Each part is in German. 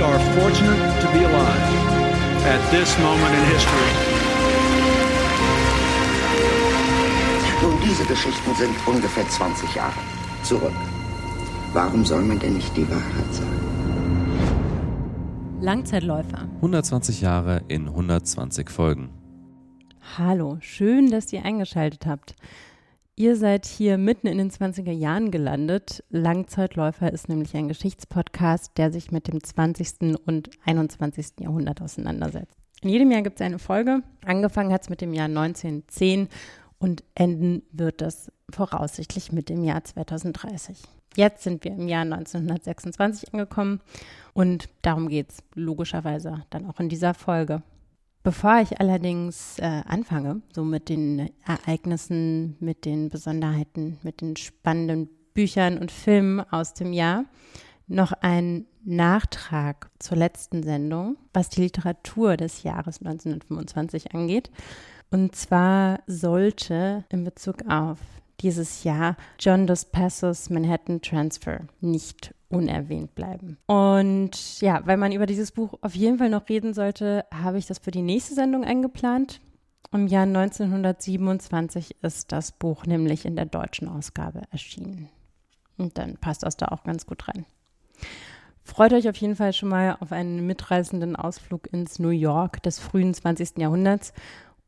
We are fortunate to be alive at this moment in history. Nun, diese Geschichten sind ungefähr 20 Jahre zurück. Warum soll man denn nicht die Wahrheit sagen? Langzeitläufer. 120 Jahre in 120 Folgen. Hallo, schön, dass ihr eingeschaltet habt. Ihr seid hier mitten in den 20er Jahren gelandet. Langzeitläufer ist nämlich ein Geschichtspodcast, der sich mit dem 20. und 21. Jahrhundert auseinandersetzt. In jedem Jahr gibt es eine Folge. Angefangen hat es mit dem Jahr 1910 und enden wird es voraussichtlich mit dem Jahr 2030. Jetzt sind wir im Jahr 1926 angekommen und darum geht es logischerweise dann auch in dieser Folge. Bevor ich allerdings äh, anfange, so mit den Ereignissen, mit den Besonderheiten, mit den spannenden Büchern und Filmen aus dem Jahr, noch ein Nachtrag zur letzten Sendung, was die Literatur des Jahres 1925 angeht. Und zwar sollte in Bezug auf dieses Jahr John Dos Passos Manhattan Transfer nicht unerwähnt bleiben. Und ja, weil man über dieses Buch auf jeden Fall noch reden sollte, habe ich das für die nächste Sendung eingeplant. Im Jahr 1927 ist das Buch nämlich in der deutschen Ausgabe erschienen. Und dann passt das da auch ganz gut rein. Freut euch auf jeden Fall schon mal auf einen mitreißenden Ausflug ins New York des frühen 20. Jahrhunderts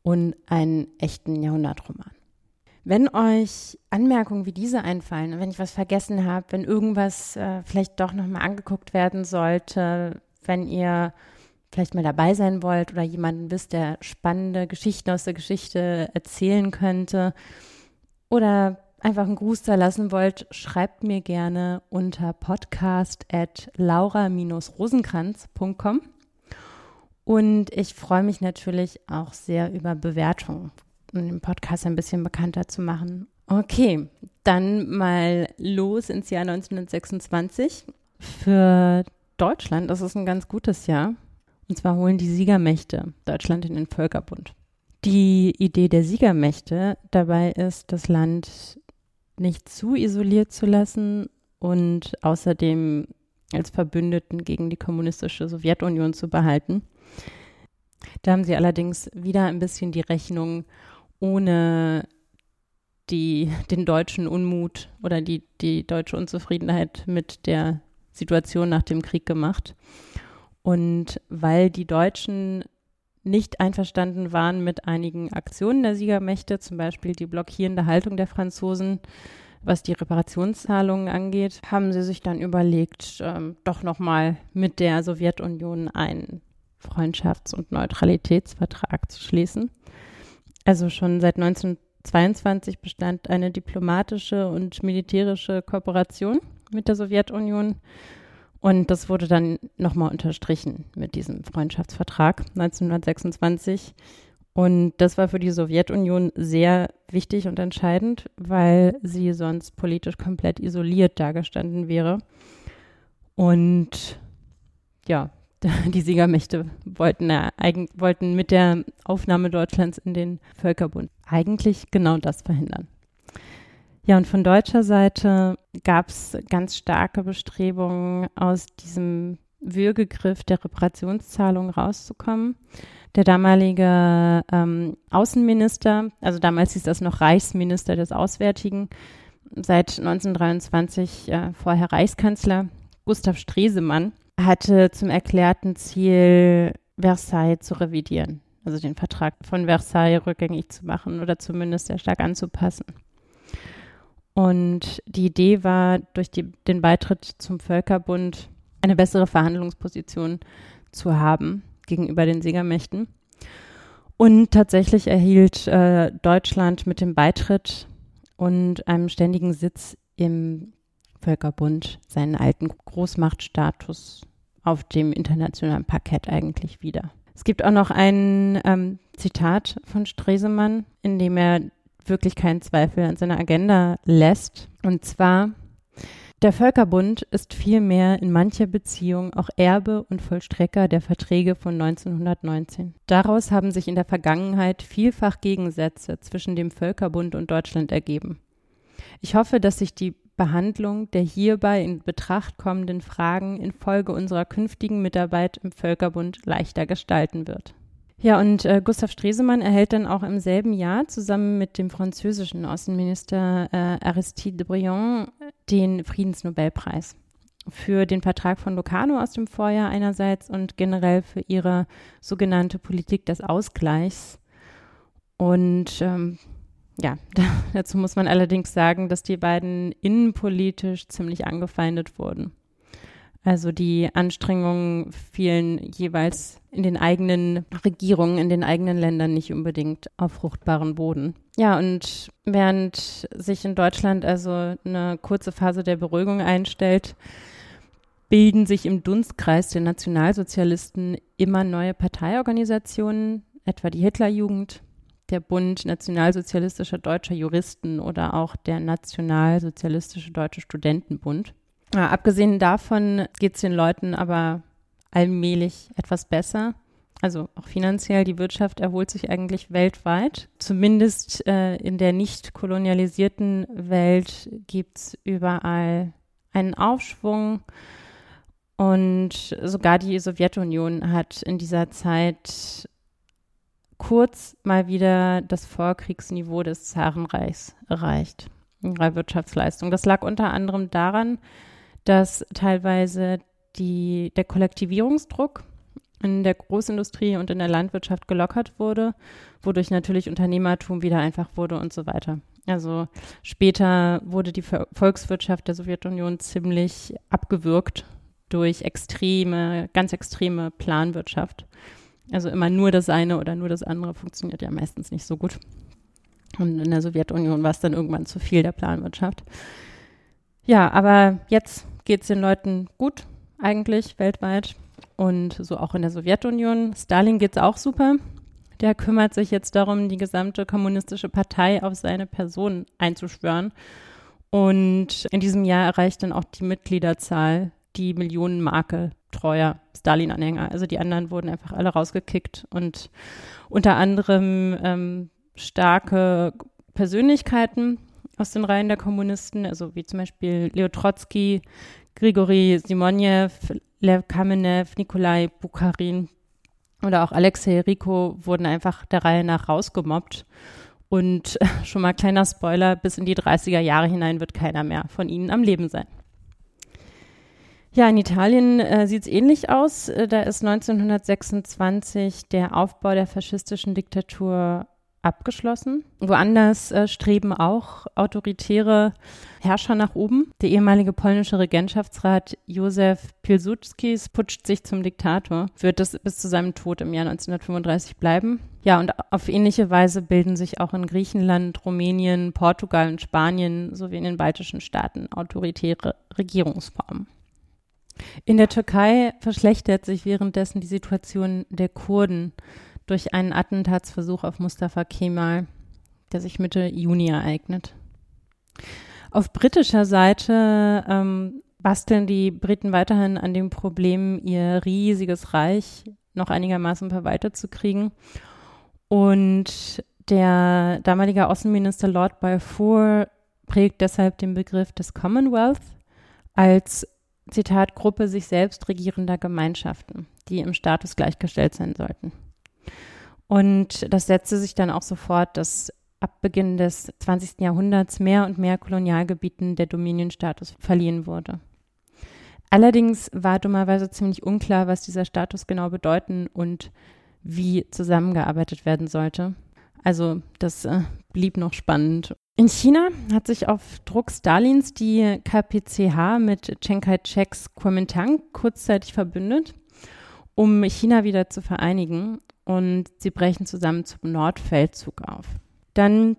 und einen echten Jahrhundertroman. Wenn euch Anmerkungen wie diese einfallen, wenn ich was vergessen habe, wenn irgendwas äh, vielleicht doch nochmal angeguckt werden sollte, wenn ihr vielleicht mal dabei sein wollt oder jemanden wisst, der spannende Geschichten aus der Geschichte erzählen könnte oder einfach einen Gruß da lassen wollt, schreibt mir gerne unter podcast at laura-rosenkranz.com. Und ich freue mich natürlich auch sehr über Bewertungen um den Podcast ein bisschen bekannter zu machen. Okay, dann mal los ins Jahr 1926. Für Deutschland, das ist ein ganz gutes Jahr. Und zwar holen die Siegermächte Deutschland in den Völkerbund. Die Idee der Siegermächte dabei ist, das Land nicht zu isoliert zu lassen und außerdem als Verbündeten gegen die kommunistische Sowjetunion zu behalten. Da haben sie allerdings wieder ein bisschen die Rechnung ohne die, den deutschen Unmut oder die, die deutsche Unzufriedenheit mit der Situation nach dem Krieg gemacht. Und weil die Deutschen nicht einverstanden waren mit einigen Aktionen der Siegermächte, zum Beispiel die blockierende Haltung der Franzosen, was die Reparationszahlungen angeht, haben sie sich dann überlegt, ähm, doch nochmal mit der Sowjetunion einen Freundschafts- und Neutralitätsvertrag zu schließen. Also schon seit 1922 bestand eine diplomatische und militärische Kooperation mit der Sowjetunion. Und das wurde dann nochmal unterstrichen mit diesem Freundschaftsvertrag 1926. Und das war für die Sowjetunion sehr wichtig und entscheidend, weil sie sonst politisch komplett isoliert dargestanden wäre. Und ja, die Siegermächte wollten, äh, wollten mit der Aufnahme Deutschlands in den Völkerbund eigentlich genau das verhindern. Ja, und von deutscher Seite gab es ganz starke Bestrebungen, aus diesem Würgegriff der Reparationszahlung rauszukommen. Der damalige ähm, Außenminister, also damals hieß das noch Reichsminister des Auswärtigen, seit 1923 äh, vorher Reichskanzler, Gustav Stresemann, hatte zum erklärten Ziel, Versailles zu revidieren, also den Vertrag von Versailles rückgängig zu machen oder zumindest sehr stark anzupassen. Und die Idee war, durch die, den Beitritt zum Völkerbund eine bessere Verhandlungsposition zu haben gegenüber den Siegermächten. Und tatsächlich erhielt äh, Deutschland mit dem Beitritt und einem ständigen Sitz im Völkerbund seinen alten Großmachtstatus auf dem internationalen Parkett eigentlich wieder. Es gibt auch noch ein ähm, Zitat von Stresemann, in dem er wirklich keinen Zweifel an seiner Agenda lässt. Und zwar, der Völkerbund ist vielmehr in mancher Beziehung auch Erbe und Vollstrecker der Verträge von 1919. Daraus haben sich in der Vergangenheit vielfach Gegensätze zwischen dem Völkerbund und Deutschland ergeben. Ich hoffe, dass sich die Behandlung der hierbei in Betracht kommenden Fragen infolge unserer künftigen Mitarbeit im Völkerbund leichter gestalten wird. Ja, und äh, Gustav Stresemann erhält dann auch im selben Jahr zusammen mit dem französischen Außenminister äh, Aristide de Briand den Friedensnobelpreis für den Vertrag von Locarno aus dem Vorjahr einerseits und generell für ihre sogenannte Politik des Ausgleichs. Und ähm, ja, da, dazu muss man allerdings sagen, dass die beiden innenpolitisch ziemlich angefeindet wurden. Also die Anstrengungen fielen jeweils in den eigenen Regierungen, in den eigenen Ländern nicht unbedingt auf fruchtbaren Boden. Ja, und während sich in Deutschland also eine kurze Phase der Beruhigung einstellt, bilden sich im Dunstkreis der Nationalsozialisten immer neue Parteiorganisationen, etwa die Hitlerjugend, der Bund Nationalsozialistischer Deutscher Juristen oder auch der Nationalsozialistische Deutsche Studentenbund. Ja, abgesehen davon geht es den Leuten aber allmählich etwas besser. Also auch finanziell, die Wirtschaft erholt sich eigentlich weltweit. Zumindest äh, in der nicht kolonialisierten Welt gibt es überall einen Aufschwung. Und sogar die Sowjetunion hat in dieser Zeit kurz mal wieder das Vorkriegsniveau des Zarenreichs erreicht, in ihrer Wirtschaftsleistung. Das lag unter anderem daran, dass teilweise die, der Kollektivierungsdruck in der Großindustrie und in der Landwirtschaft gelockert wurde, wodurch natürlich Unternehmertum wieder einfach wurde und so weiter. Also später wurde die Volkswirtschaft der Sowjetunion ziemlich abgewürgt durch extreme, ganz extreme Planwirtschaft. Also immer nur das eine oder nur das andere funktioniert ja meistens nicht so gut. Und in der Sowjetunion war es dann irgendwann zu viel der Planwirtschaft. Ja, aber jetzt geht es den Leuten gut, eigentlich weltweit. Und so auch in der Sowjetunion. Stalin geht es auch super. Der kümmert sich jetzt darum, die gesamte kommunistische Partei auf seine Person einzuschwören. Und in diesem Jahr erreicht dann auch die Mitgliederzahl die Millionenmarke treuer Stalin-Anhänger. Also die anderen wurden einfach alle rausgekickt und unter anderem ähm, starke Persönlichkeiten aus den Reihen der Kommunisten, also wie zum Beispiel Leo Trotsky, Grigori Simonev, Lev Kamenev, Nikolai Bukharin oder auch Alexei Riko wurden einfach der Reihe nach rausgemobbt. Und schon mal kleiner Spoiler, bis in die 30er Jahre hinein wird keiner mehr von ihnen am Leben sein. Ja, in Italien äh, sieht es ähnlich aus. Äh, da ist 1926 der Aufbau der faschistischen Diktatur abgeschlossen. Woanders äh, streben auch autoritäre Herrscher nach oben. Der ehemalige polnische Regentschaftsrat Józef Pilsudskis putscht sich zum Diktator, wird es bis zu seinem Tod im Jahr 1935 bleiben. Ja, und auf ähnliche Weise bilden sich auch in Griechenland, Rumänien, Portugal und Spanien sowie in den baltischen Staaten autoritäre Regierungsformen. In der Türkei verschlechtert sich währenddessen die Situation der Kurden durch einen Attentatsversuch auf Mustafa Kemal, der sich Mitte Juni ereignet. Auf britischer Seite ähm, basteln die Briten weiterhin an dem Problem, ihr riesiges Reich noch einigermaßen verwaltet zu kriegen. Und der damalige Außenminister Lord Balfour prägt deshalb den Begriff des Commonwealth als Zitat Gruppe sich selbst regierender Gemeinschaften, die im Status gleichgestellt sein sollten. Und das setzte sich dann auch sofort, dass ab Beginn des 20. Jahrhunderts mehr und mehr Kolonialgebieten der Dominienstatus verliehen wurde. Allerdings war dummerweise ziemlich unklar, was dieser Status genau bedeuten und wie zusammengearbeitet werden sollte. Also das äh, blieb noch spannend. In China hat sich auf Druck Stalins die KPCH mit Chiang Kai-sheks Kuomintang kurzzeitig verbündet, um China wieder zu vereinigen und sie brechen zusammen zum Nordfeldzug auf. Dann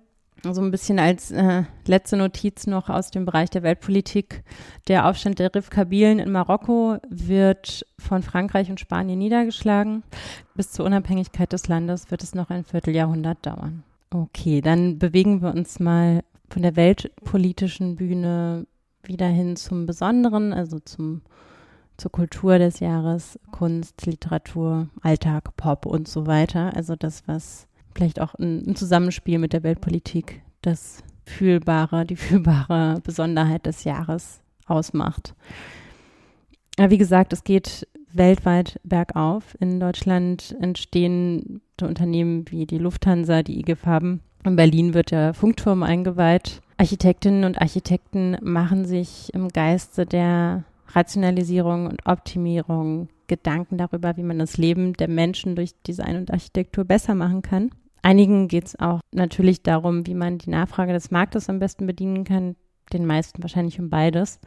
So ein bisschen als äh, letzte Notiz noch aus dem Bereich der Weltpolitik. Der Aufstand der Rif-Kabilen in Marokko wird von Frankreich und Spanien niedergeschlagen. Bis zur Unabhängigkeit des Landes wird es noch ein Vierteljahrhundert dauern. Okay, dann bewegen wir uns mal von der weltpolitischen Bühne wieder hin zum Besonderen, also zum, zur Kultur des Jahres, Kunst, Literatur, Alltag, Pop und so weiter. Also das, was vielleicht auch ein, Zusammenspiel mit der Weltpolitik das fühlbare, die fühlbare Besonderheit des Jahres ausmacht. Ja, wie gesagt, es geht weltweit bergauf. In Deutschland entstehen Unternehmen wie die Lufthansa, die IG Farben. In Berlin wird der Funkturm eingeweiht. Architektinnen und Architekten machen sich im Geiste der Rationalisierung und Optimierung Gedanken darüber, wie man das Leben der Menschen durch Design und Architektur besser machen kann. Einigen geht es auch natürlich darum, wie man die Nachfrage des Marktes am besten bedienen kann. Den meisten wahrscheinlich um beides.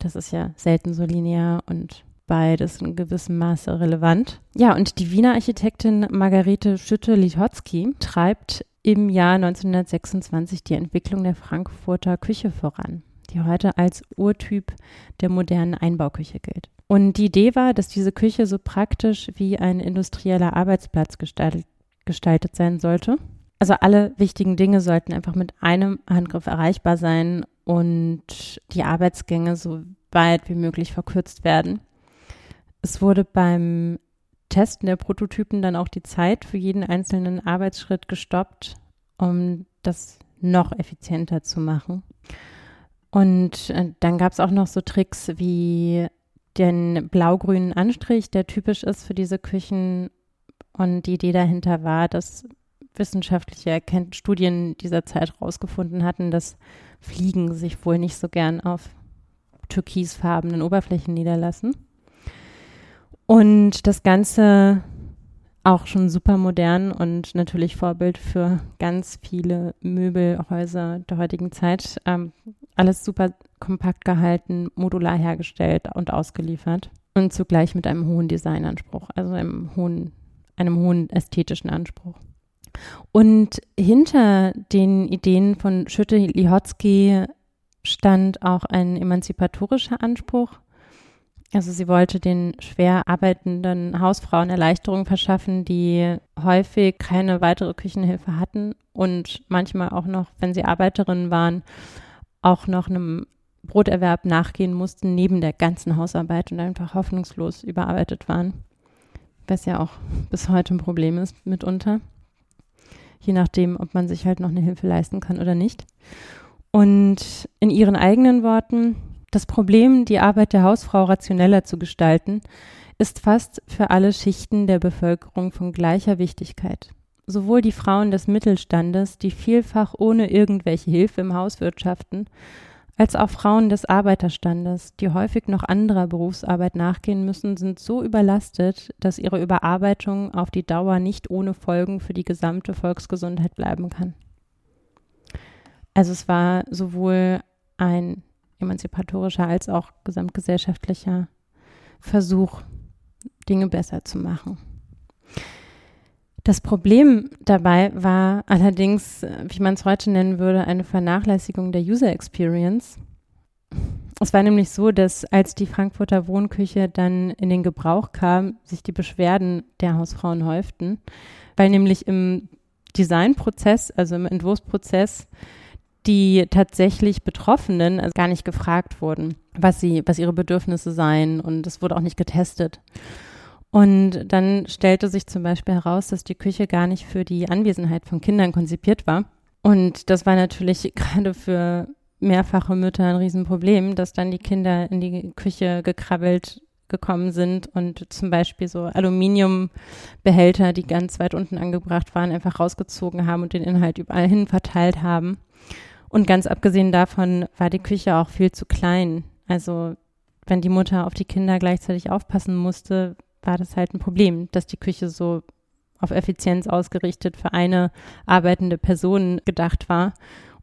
Das ist ja selten so linear und beides in gewissem Maße relevant. Ja, und die Wiener Architektin Margarete Schütte-Lichotzky treibt im Jahr 1926 die Entwicklung der Frankfurter Küche voran, die heute als Urtyp der modernen Einbauküche gilt. Und die Idee war, dass diese Küche so praktisch wie ein industrieller Arbeitsplatz gestaltet gestaltet sein sollte. Also alle wichtigen Dinge sollten einfach mit einem Handgriff erreichbar sein und die Arbeitsgänge so weit wie möglich verkürzt werden. Es wurde beim Testen der Prototypen dann auch die Zeit für jeden einzelnen Arbeitsschritt gestoppt, um das noch effizienter zu machen. Und äh, dann gab es auch noch so Tricks wie den blau-grünen Anstrich, der typisch ist für diese Küchen und die Idee dahinter war, dass wissenschaftliche Studien dieser Zeit herausgefunden hatten, dass Fliegen sich wohl nicht so gern auf türkisfarbenen Oberflächen niederlassen. Und das Ganze auch schon super modern und natürlich Vorbild für ganz viele Möbelhäuser der heutigen Zeit. Ähm, alles super kompakt gehalten, modular hergestellt und ausgeliefert und zugleich mit einem hohen Designanspruch, also einem hohen einem hohen ästhetischen Anspruch. Und hinter den Ideen von Schütte-Lihotzky stand auch ein emanzipatorischer Anspruch. Also sie wollte den schwer arbeitenden Hausfrauen Erleichterung verschaffen, die häufig keine weitere Küchenhilfe hatten und manchmal auch noch, wenn sie Arbeiterinnen waren, auch noch einem Broterwerb nachgehen mussten neben der ganzen Hausarbeit und einfach hoffnungslos überarbeitet waren was ja auch bis heute ein Problem ist mitunter. Je nachdem, ob man sich halt noch eine Hilfe leisten kann oder nicht. Und in ihren eigenen Worten, das Problem, die Arbeit der Hausfrau rationeller zu gestalten, ist fast für alle Schichten der Bevölkerung von gleicher Wichtigkeit. Sowohl die Frauen des Mittelstandes, die vielfach ohne irgendwelche Hilfe im Haus wirtschaften, als auch Frauen des Arbeiterstandes, die häufig noch anderer Berufsarbeit nachgehen müssen, sind so überlastet, dass ihre Überarbeitung auf die Dauer nicht ohne Folgen für die gesamte Volksgesundheit bleiben kann. Also es war sowohl ein emanzipatorischer als auch gesamtgesellschaftlicher Versuch, Dinge besser zu machen. Das Problem dabei war allerdings, wie man es heute nennen würde, eine Vernachlässigung der User Experience. Es war nämlich so, dass als die Frankfurter Wohnküche dann in den Gebrauch kam, sich die Beschwerden der Hausfrauen häuften, weil nämlich im Designprozess, also im Entwurfsprozess, die tatsächlich Betroffenen also gar nicht gefragt wurden, was sie, was ihre Bedürfnisse seien und es wurde auch nicht getestet. Und dann stellte sich zum Beispiel heraus, dass die Küche gar nicht für die Anwesenheit von Kindern konzipiert war. Und das war natürlich gerade für mehrfache Mütter ein Riesenproblem, dass dann die Kinder in die Küche gekrabbelt gekommen sind und zum Beispiel so Aluminiumbehälter, die ganz weit unten angebracht waren, einfach rausgezogen haben und den Inhalt überall hin verteilt haben. Und ganz abgesehen davon war die Küche auch viel zu klein. Also wenn die Mutter auf die Kinder gleichzeitig aufpassen musste, war das halt ein Problem, dass die Küche so auf Effizienz ausgerichtet für eine arbeitende Person gedacht war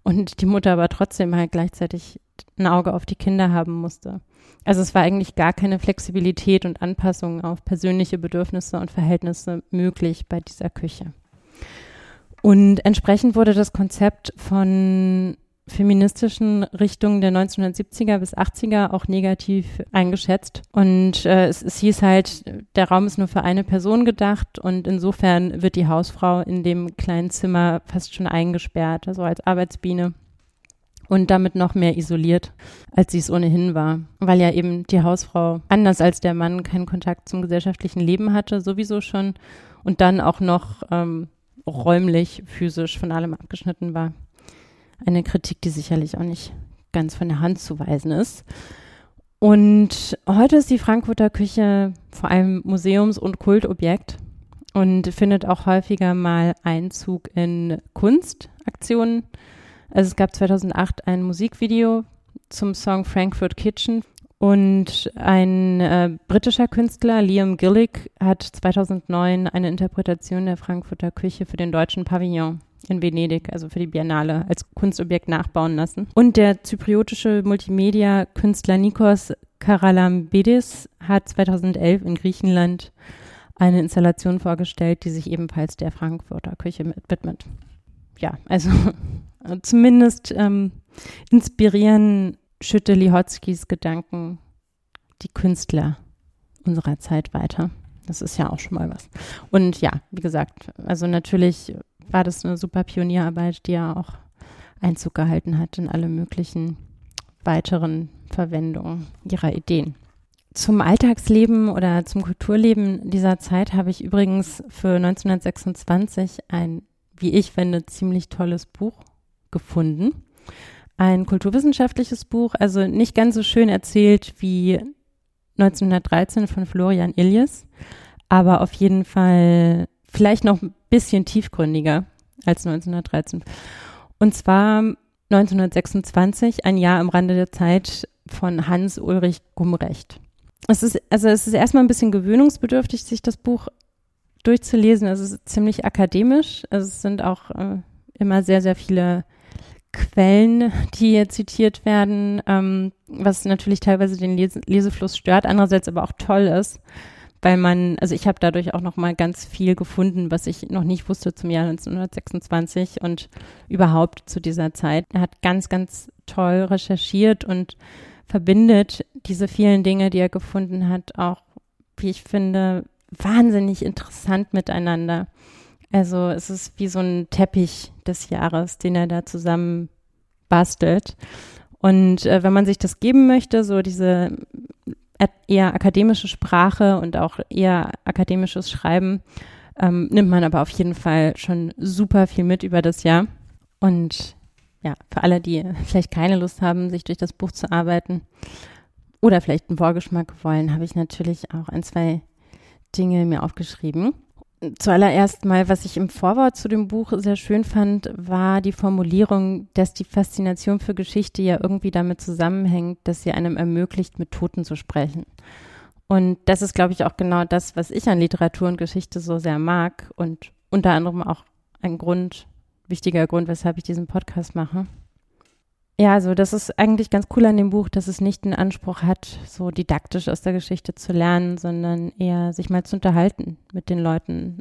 und die Mutter aber trotzdem halt gleichzeitig ein Auge auf die Kinder haben musste. Also es war eigentlich gar keine Flexibilität und Anpassung auf persönliche Bedürfnisse und Verhältnisse möglich bei dieser Küche. Und entsprechend wurde das Konzept von feministischen Richtungen der 1970er bis 80er auch negativ eingeschätzt. Und äh, es, es hieß halt, der Raum ist nur für eine Person gedacht und insofern wird die Hausfrau in dem kleinen Zimmer fast schon eingesperrt, also als Arbeitsbiene und damit noch mehr isoliert, als sie es ohnehin war, weil ja eben die Hausfrau anders als der Mann keinen Kontakt zum gesellschaftlichen Leben hatte, sowieso schon und dann auch noch ähm, räumlich, physisch von allem abgeschnitten war. Eine Kritik, die sicherlich auch nicht ganz von der Hand zu weisen ist. Und heute ist die Frankfurter Küche vor allem Museums- und Kultobjekt und findet auch häufiger mal Einzug in Kunstaktionen. Also es gab 2008 ein Musikvideo zum Song Frankfurt Kitchen und ein äh, britischer Künstler, Liam Gillick, hat 2009 eine Interpretation der Frankfurter Küche für den deutschen Pavillon in Venedig, also für die Biennale, als Kunstobjekt nachbauen lassen. Und der zypriotische Multimedia-Künstler Nikos Karalambidis hat 2011 in Griechenland eine Installation vorgestellt, die sich ebenfalls der Frankfurter Küche widmet. Ja, also zumindest ähm, inspirieren Schütte Lihotzkis Gedanken die Künstler unserer Zeit weiter. Das ist ja auch schon mal was. Und ja, wie gesagt, also natürlich war das eine super Pionierarbeit, die ja auch Einzug gehalten hat in alle möglichen weiteren Verwendungen ihrer Ideen. Zum Alltagsleben oder zum Kulturleben dieser Zeit habe ich übrigens für 1926 ein, wie ich finde, ziemlich tolles Buch gefunden. Ein kulturwissenschaftliches Buch, also nicht ganz so schön erzählt wie 1913 von Florian Illies, aber auf jeden Fall vielleicht noch ein bisschen tiefgründiger als 1913. Und zwar 1926, ein Jahr am Rande der Zeit von Hans Ulrich Gumrecht. Es ist, also es ist erstmal ein bisschen gewöhnungsbedürftig, sich das Buch durchzulesen. Es ist ziemlich akademisch. Es sind auch äh, immer sehr, sehr viele Quellen, die hier zitiert werden, ähm, was natürlich teilweise den Les Lesefluss stört, andererseits aber auch toll ist weil man, also ich habe dadurch auch noch mal ganz viel gefunden, was ich noch nicht wusste zum Jahr 1926 und überhaupt zu dieser Zeit. Er hat ganz, ganz toll recherchiert und verbindet diese vielen Dinge, die er gefunden hat, auch, wie ich finde, wahnsinnig interessant miteinander. Also es ist wie so ein Teppich des Jahres, den er da zusammen bastelt. Und äh, wenn man sich das geben möchte, so diese eher akademische Sprache und auch eher akademisches Schreiben ähm, nimmt man aber auf jeden Fall schon super viel mit über das Jahr. Und ja, für alle, die vielleicht keine Lust haben, sich durch das Buch zu arbeiten oder vielleicht einen Vorgeschmack wollen, habe ich natürlich auch ein, zwei Dinge mir aufgeschrieben. Zuallererst mal, was ich im Vorwort zu dem Buch sehr schön fand, war die Formulierung, dass die Faszination für Geschichte ja irgendwie damit zusammenhängt, dass sie einem ermöglicht, mit Toten zu sprechen. Und das ist, glaube ich, auch genau das, was ich an Literatur und Geschichte so sehr mag und unter anderem auch ein Grund, wichtiger Grund, weshalb ich diesen Podcast mache. Ja, also das ist eigentlich ganz cool an dem Buch, dass es nicht den Anspruch hat, so didaktisch aus der Geschichte zu lernen, sondern eher sich mal zu unterhalten mit den Leuten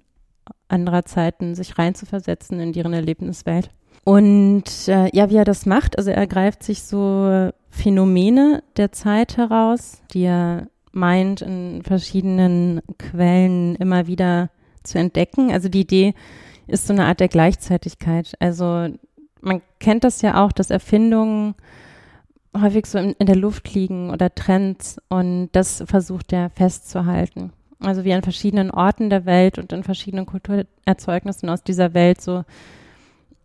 anderer Zeiten, sich reinzuversetzen in deren Erlebniswelt. Und äh, ja, wie er das macht, also er greift sich so Phänomene der Zeit heraus, die er meint, in verschiedenen Quellen immer wieder zu entdecken. Also die Idee ist so eine Art der Gleichzeitigkeit. Also man kennt das ja auch, dass Erfindungen häufig so in, in, der Luft liegen oder Trends und das versucht er festzuhalten. Also wie an verschiedenen Orten der Welt und in verschiedenen Kulturerzeugnissen aus dieser Welt so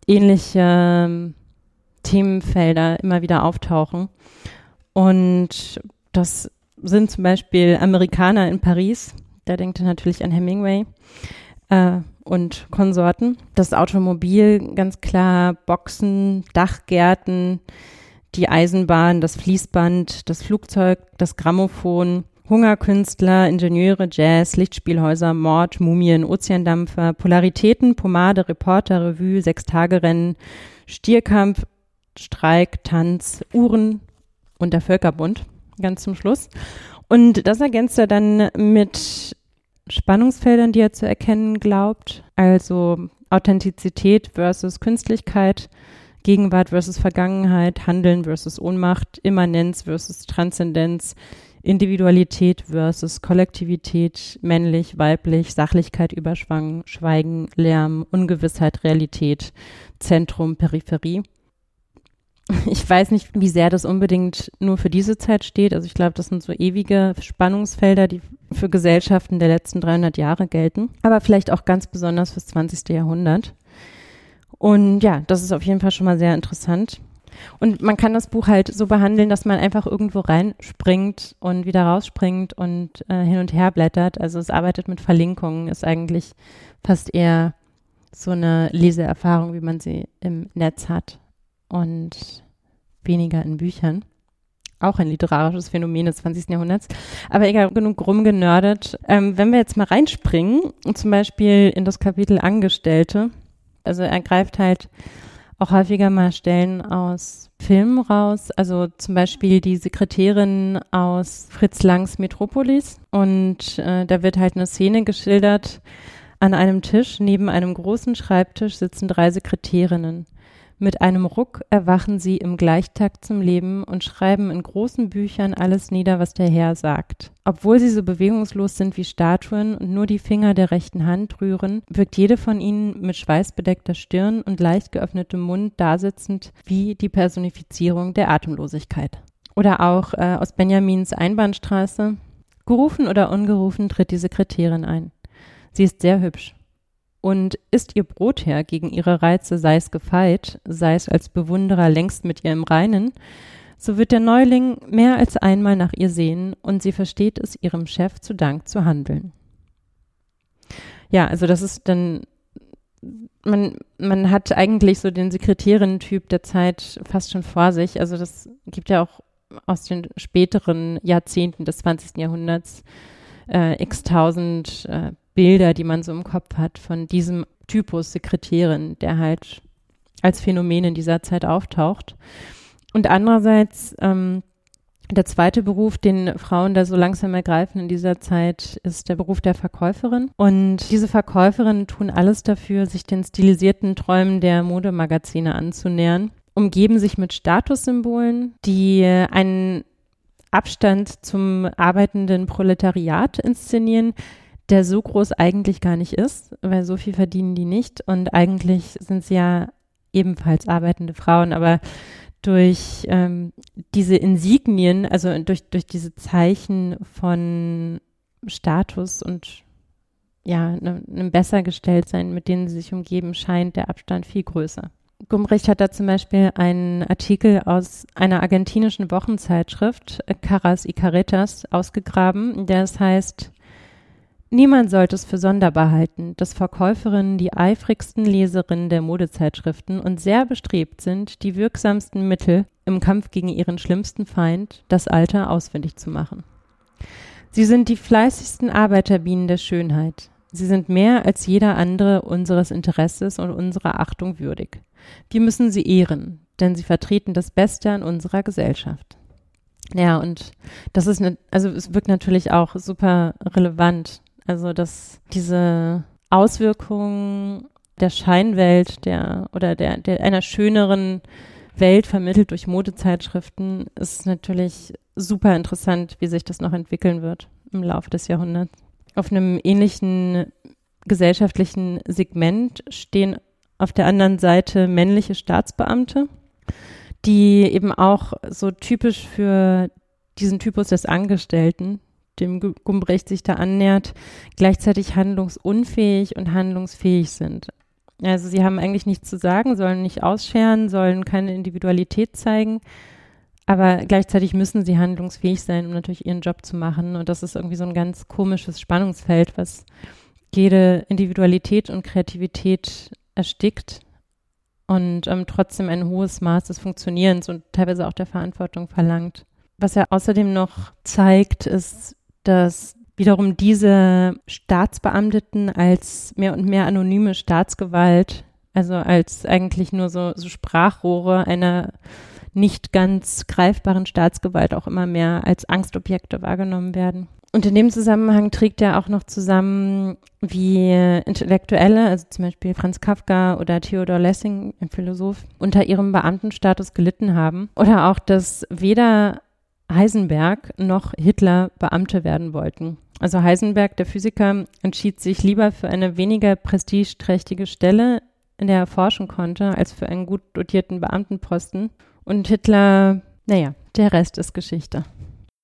ähnliche ähm, Themenfelder immer wieder auftauchen. Und das sind zum Beispiel Amerikaner in Paris, da denkt er natürlich an Hemingway. Äh, und Konsorten. Das Automobil, ganz klar, Boxen, Dachgärten, die Eisenbahn, das Fließband, das Flugzeug, das Grammophon, Hungerkünstler, Ingenieure, Jazz, Lichtspielhäuser, Mord, Mumien, Ozeandampfer, Polaritäten, Pomade, Reporter, Revue, Sechstagerennen, Stierkampf, Streik, Tanz, Uhren und der Völkerbund ganz zum Schluss. Und das ergänzt er dann mit Spannungsfeldern, die er zu erkennen glaubt. Also Authentizität versus Künstlichkeit, Gegenwart versus Vergangenheit, Handeln versus Ohnmacht, Immanenz versus Transzendenz, Individualität versus Kollektivität, männlich, weiblich, Sachlichkeit, Überschwang, Schweigen, Lärm, Ungewissheit, Realität, Zentrum, Peripherie. Ich weiß nicht, wie sehr das unbedingt nur für diese Zeit steht. Also ich glaube, das sind so ewige Spannungsfelder, die für Gesellschaften der letzten 300 Jahre gelten, aber vielleicht auch ganz besonders fürs 20. Jahrhundert. Und ja, das ist auf jeden Fall schon mal sehr interessant. Und man kann das Buch halt so behandeln, dass man einfach irgendwo reinspringt und wieder rausspringt und äh, hin und her blättert. Also es arbeitet mit Verlinkungen, ist eigentlich fast eher so eine Leseerfahrung, wie man sie im Netz hat und weniger in Büchern. Auch ein literarisches Phänomen des 20. Jahrhunderts. Aber egal, genug rumgenördet. Ähm, wenn wir jetzt mal reinspringen, zum Beispiel in das Kapitel Angestellte, also er greift halt auch häufiger mal Stellen aus Filmen raus, also zum Beispiel die Sekretärin aus Fritz Langs Metropolis. Und äh, da wird halt eine Szene geschildert. An einem Tisch neben einem großen Schreibtisch sitzen drei Sekretärinnen. Mit einem Ruck erwachen sie im Gleichtakt zum Leben und schreiben in großen Büchern alles nieder, was der Herr sagt. Obwohl sie so bewegungslos sind wie Statuen und nur die Finger der rechten Hand rühren, wirkt jede von ihnen mit schweißbedeckter Stirn und leicht geöffnetem Mund dasitzend wie die Personifizierung der Atemlosigkeit. Oder auch äh, aus Benjamins Einbahnstraße. Gerufen oder ungerufen tritt die Sekretärin ein. Sie ist sehr hübsch und ist ihr Brotherr gegen ihre Reize, sei es gefeit, sei es als Bewunderer längst mit ihr im Reinen, so wird der Neuling mehr als einmal nach ihr sehen und sie versteht es, ihrem Chef zu Dank zu handeln. Ja, also das ist dann, man, man hat eigentlich so den Sekretärin-Typ der Zeit fast schon vor sich. Also das gibt ja auch aus den späteren Jahrzehnten des 20. Jahrhunderts äh, x tausend äh, Bilder, die man so im Kopf hat von diesem Typus Sekretärin, der halt als Phänomen in dieser Zeit auftaucht. Und andererseits ähm, der zweite Beruf, den Frauen da so langsam ergreifen in dieser Zeit, ist der Beruf der Verkäuferin. Und diese Verkäuferinnen tun alles dafür, sich den stilisierten Träumen der Modemagazine anzunähern, umgeben sich mit Statussymbolen, die einen Abstand zum arbeitenden Proletariat inszenieren, der so groß eigentlich gar nicht ist, weil so viel verdienen die nicht. Und eigentlich sind sie ja ebenfalls arbeitende Frauen, aber durch ähm, diese Insignien, also durch, durch diese Zeichen von Status und ja, einem ne, Bessergestelltsein, mit denen sie sich umgeben, scheint der Abstand viel größer. Gumbricht hat da zum Beispiel einen Artikel aus einer argentinischen Wochenzeitschrift, Caras y Caretas, ausgegraben, der es heißt, Niemand sollte es für sonderbar halten, dass Verkäuferinnen die eifrigsten Leserinnen der Modezeitschriften und sehr bestrebt sind, die wirksamsten Mittel im Kampf gegen ihren schlimmsten Feind, das Alter, ausfindig zu machen. Sie sind die fleißigsten Arbeiterbienen der Schönheit. Sie sind mehr als jeder andere unseres Interesses und unserer Achtung würdig. Wir müssen sie ehren, denn sie vertreten das Beste an unserer Gesellschaft. Ja, und das ist, ne, also es wirkt natürlich auch super relevant also, dass diese Auswirkungen der Scheinwelt der oder der, der einer schöneren Welt vermittelt durch Modezeitschriften ist natürlich super interessant, wie sich das noch entwickeln wird im Laufe des Jahrhunderts. Auf einem ähnlichen gesellschaftlichen Segment stehen auf der anderen Seite männliche Staatsbeamte, die eben auch so typisch für diesen Typus des Angestellten, dem Gumbrecht sich da annähert, gleichzeitig handlungsunfähig und handlungsfähig sind. Also sie haben eigentlich nichts zu sagen, sollen nicht ausscheren, sollen keine Individualität zeigen, aber gleichzeitig müssen sie handlungsfähig sein, um natürlich ihren Job zu machen. Und das ist irgendwie so ein ganz komisches Spannungsfeld, was jede Individualität und Kreativität erstickt und ähm, trotzdem ein hohes Maß des Funktionierens und teilweise auch der Verantwortung verlangt. Was er außerdem noch zeigt, ist, dass wiederum diese Staatsbeamteten als mehr und mehr anonyme Staatsgewalt, also als eigentlich nur so, so Sprachrohre einer nicht ganz greifbaren Staatsgewalt auch immer mehr als Angstobjekte wahrgenommen werden. Und in dem Zusammenhang trägt er auch noch zusammen, wie Intellektuelle, also zum Beispiel Franz Kafka oder Theodor Lessing, ein Philosoph, unter ihrem Beamtenstatus gelitten haben. Oder auch, dass weder Heisenberg noch Hitler Beamte werden wollten. Also Heisenberg, der Physiker, entschied sich lieber für eine weniger prestigeträchtige Stelle, in der er forschen konnte, als für einen gut dotierten Beamtenposten. Und Hitler, naja, der Rest ist Geschichte.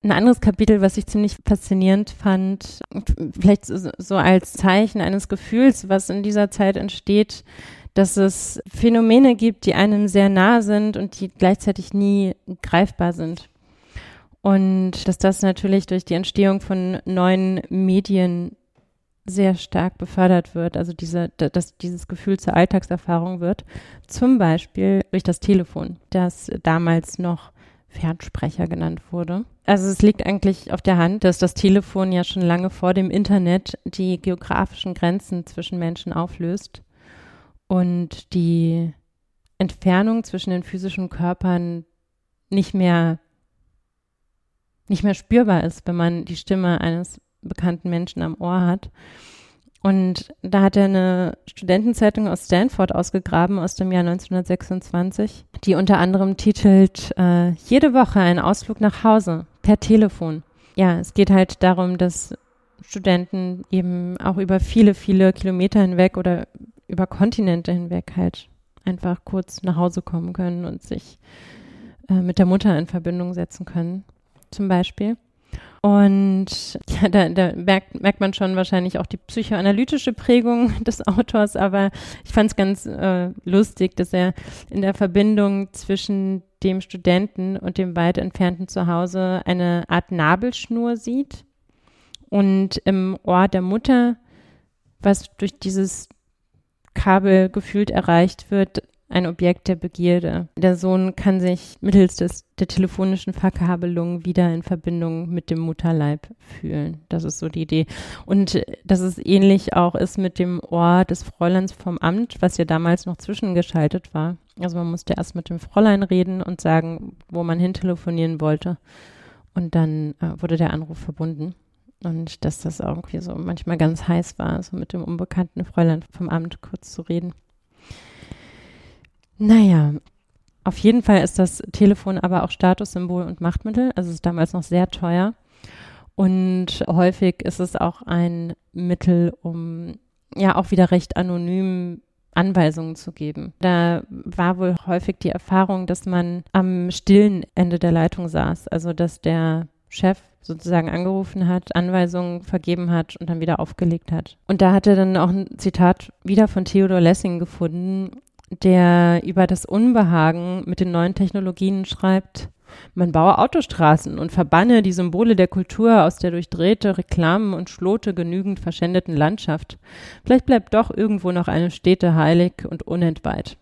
Ein anderes Kapitel, was ich ziemlich faszinierend fand, vielleicht so als Zeichen eines Gefühls, was in dieser Zeit entsteht, dass es Phänomene gibt, die einem sehr nah sind und die gleichzeitig nie greifbar sind. Und dass das natürlich durch die Entstehung von neuen Medien sehr stark befördert wird, also diese, dass dieses Gefühl zur Alltagserfahrung wird, zum Beispiel durch das Telefon, das damals noch Fernsprecher genannt wurde. Also es liegt eigentlich auf der Hand, dass das Telefon ja schon lange vor dem Internet die geografischen Grenzen zwischen Menschen auflöst und die Entfernung zwischen den physischen Körpern nicht mehr nicht mehr spürbar ist, wenn man die Stimme eines bekannten Menschen am Ohr hat. Und da hat er eine Studentenzeitung aus Stanford ausgegraben aus dem Jahr 1926, die unter anderem titelt äh, Jede Woche ein Ausflug nach Hause per Telefon. Ja, es geht halt darum, dass Studenten eben auch über viele, viele Kilometer hinweg oder über Kontinente hinweg halt einfach kurz nach Hause kommen können und sich äh, mit der Mutter in Verbindung setzen können, zum Beispiel. Und ja, da, da merkt, merkt man schon wahrscheinlich auch die psychoanalytische Prägung des Autors, aber ich fand es ganz äh, lustig, dass er in der Verbindung zwischen dem Studenten und dem weit entfernten Zuhause eine Art Nabelschnur sieht und im Ohr der Mutter, was durch dieses Kabel gefühlt erreicht wird, ein Objekt der Begierde. Der Sohn kann sich mittels des, der telefonischen Verkabelung wieder in Verbindung mit dem Mutterleib fühlen. Das ist so die Idee. Und dass es ähnlich auch ist mit dem Ohr des Fräuleins vom Amt, was ja damals noch zwischengeschaltet war. Also man musste erst mit dem Fräulein reden und sagen, wo man hin telefonieren wollte. Und dann äh, wurde der Anruf verbunden. Und dass das irgendwie so manchmal ganz heiß war, so mit dem unbekannten Fräulein vom Amt kurz zu reden. Naja, auf jeden Fall ist das Telefon aber auch Statussymbol und Machtmittel. Also es ist damals noch sehr teuer. Und häufig ist es auch ein Mittel, um ja auch wieder recht anonym Anweisungen zu geben. Da war wohl häufig die Erfahrung, dass man am stillen Ende der Leitung saß. Also dass der Chef sozusagen angerufen hat, Anweisungen vergeben hat und dann wieder aufgelegt hat. Und da hat er dann auch ein Zitat wieder von Theodor Lessing gefunden, der über das Unbehagen mit den neuen Technologien schreibt, man baue Autostraßen und verbanne die Symbole der Kultur aus der durch Drähte, Reklamen und Schlote genügend verschändeten Landschaft. Vielleicht bleibt doch irgendwo noch eine Städte heilig und unentweiht.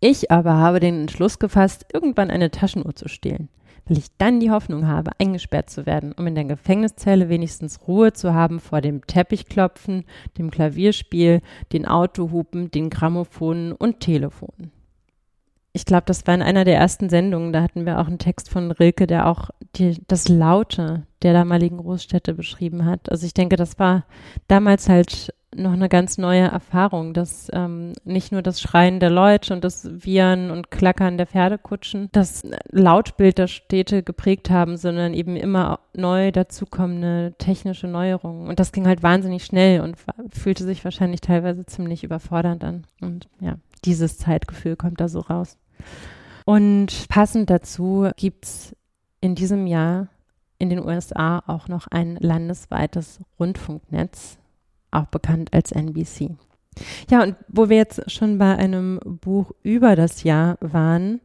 Ich aber habe den Entschluss gefasst, irgendwann eine Taschenuhr zu stehlen weil ich dann die Hoffnung habe, eingesperrt zu werden, um in der Gefängniszelle wenigstens Ruhe zu haben vor dem Teppichklopfen, dem Klavierspiel, den Autohupen, den Gramophonen und Telefonen. Ich glaube, das war in einer der ersten Sendungen, da hatten wir auch einen Text von Rilke, der auch die, das Laute der damaligen Großstädte beschrieben hat. Also ich denke, das war damals halt noch eine ganz neue Erfahrung, dass ähm, nicht nur das Schreien der Leute und das Wiehern und Klackern der Pferdekutschen das Lautbild der Städte geprägt haben, sondern eben immer neu dazukommende technische Neuerungen. Und das ging halt wahnsinnig schnell und fühlte sich wahrscheinlich teilweise ziemlich überfordernd an. Und ja, dieses Zeitgefühl kommt da so raus. Und passend dazu gibt's in diesem Jahr in den USA auch noch ein landesweites Rundfunknetz, auch bekannt als NBC. Ja, und wo wir jetzt schon bei einem Buch über das Jahr waren,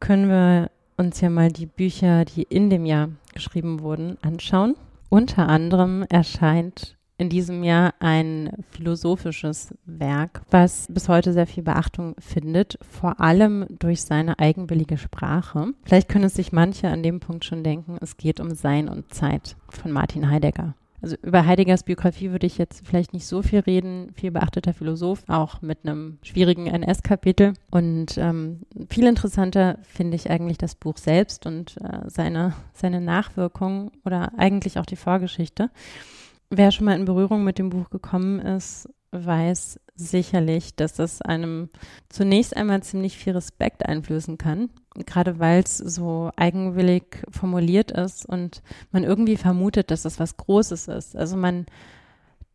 können wir uns ja mal die Bücher, die in dem Jahr geschrieben wurden, anschauen. Unter anderem erscheint in diesem Jahr ein philosophisches Werk, was bis heute sehr viel Beachtung findet, vor allem durch seine eigenwillige Sprache. Vielleicht können sich manche an dem Punkt schon denken, es geht um Sein und Zeit von Martin Heidegger. Also über Heideggers Biografie würde ich jetzt vielleicht nicht so viel reden. Viel beachteter Philosoph, auch mit einem schwierigen NS-Kapitel. Und ähm, viel interessanter finde ich eigentlich das Buch selbst und äh, seine, seine Nachwirkungen oder eigentlich auch die Vorgeschichte. Wer schon mal in Berührung mit dem Buch gekommen ist, weiß sicherlich, dass das einem zunächst einmal ziemlich viel Respekt einflößen kann, gerade weil es so eigenwillig formuliert ist und man irgendwie vermutet, dass das was Großes ist. Also man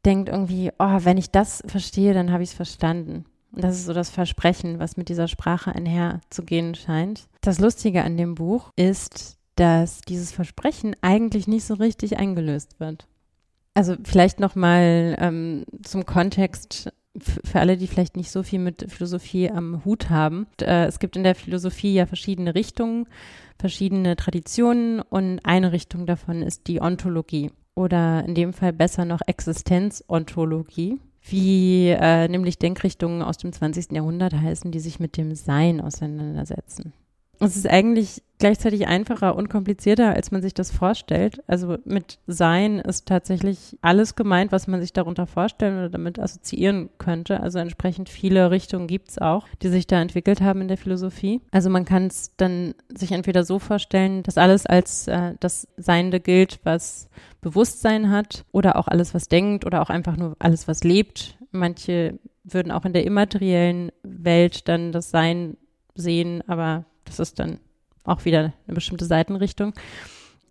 denkt irgendwie, oh, wenn ich das verstehe, dann habe ich es verstanden. Das ist so das Versprechen, was mit dieser Sprache einherzugehen scheint. Das Lustige an dem Buch ist, dass dieses Versprechen eigentlich nicht so richtig eingelöst wird. Also vielleicht noch mal ähm, zum Kontext für alle, die vielleicht nicht so viel mit Philosophie am Hut haben. Äh, es gibt in der Philosophie ja verschiedene Richtungen, verschiedene Traditionen und eine Richtung davon ist die Ontologie oder in dem Fall besser noch Existenzontologie, wie äh, nämlich Denkrichtungen aus dem 20. Jahrhundert heißen, die sich mit dem Sein auseinandersetzen. Es ist eigentlich gleichzeitig einfacher und komplizierter, als man sich das vorstellt. Also mit Sein ist tatsächlich alles gemeint, was man sich darunter vorstellen oder damit assoziieren könnte. Also entsprechend viele Richtungen gibt es auch, die sich da entwickelt haben in der Philosophie. Also man kann es dann sich entweder so vorstellen, dass alles als äh, das Seiende gilt, was Bewusstsein hat oder auch alles, was denkt oder auch einfach nur alles, was lebt. Manche würden auch in der immateriellen Welt dann das Sein sehen, aber das ist dann auch wieder eine bestimmte Seitenrichtung.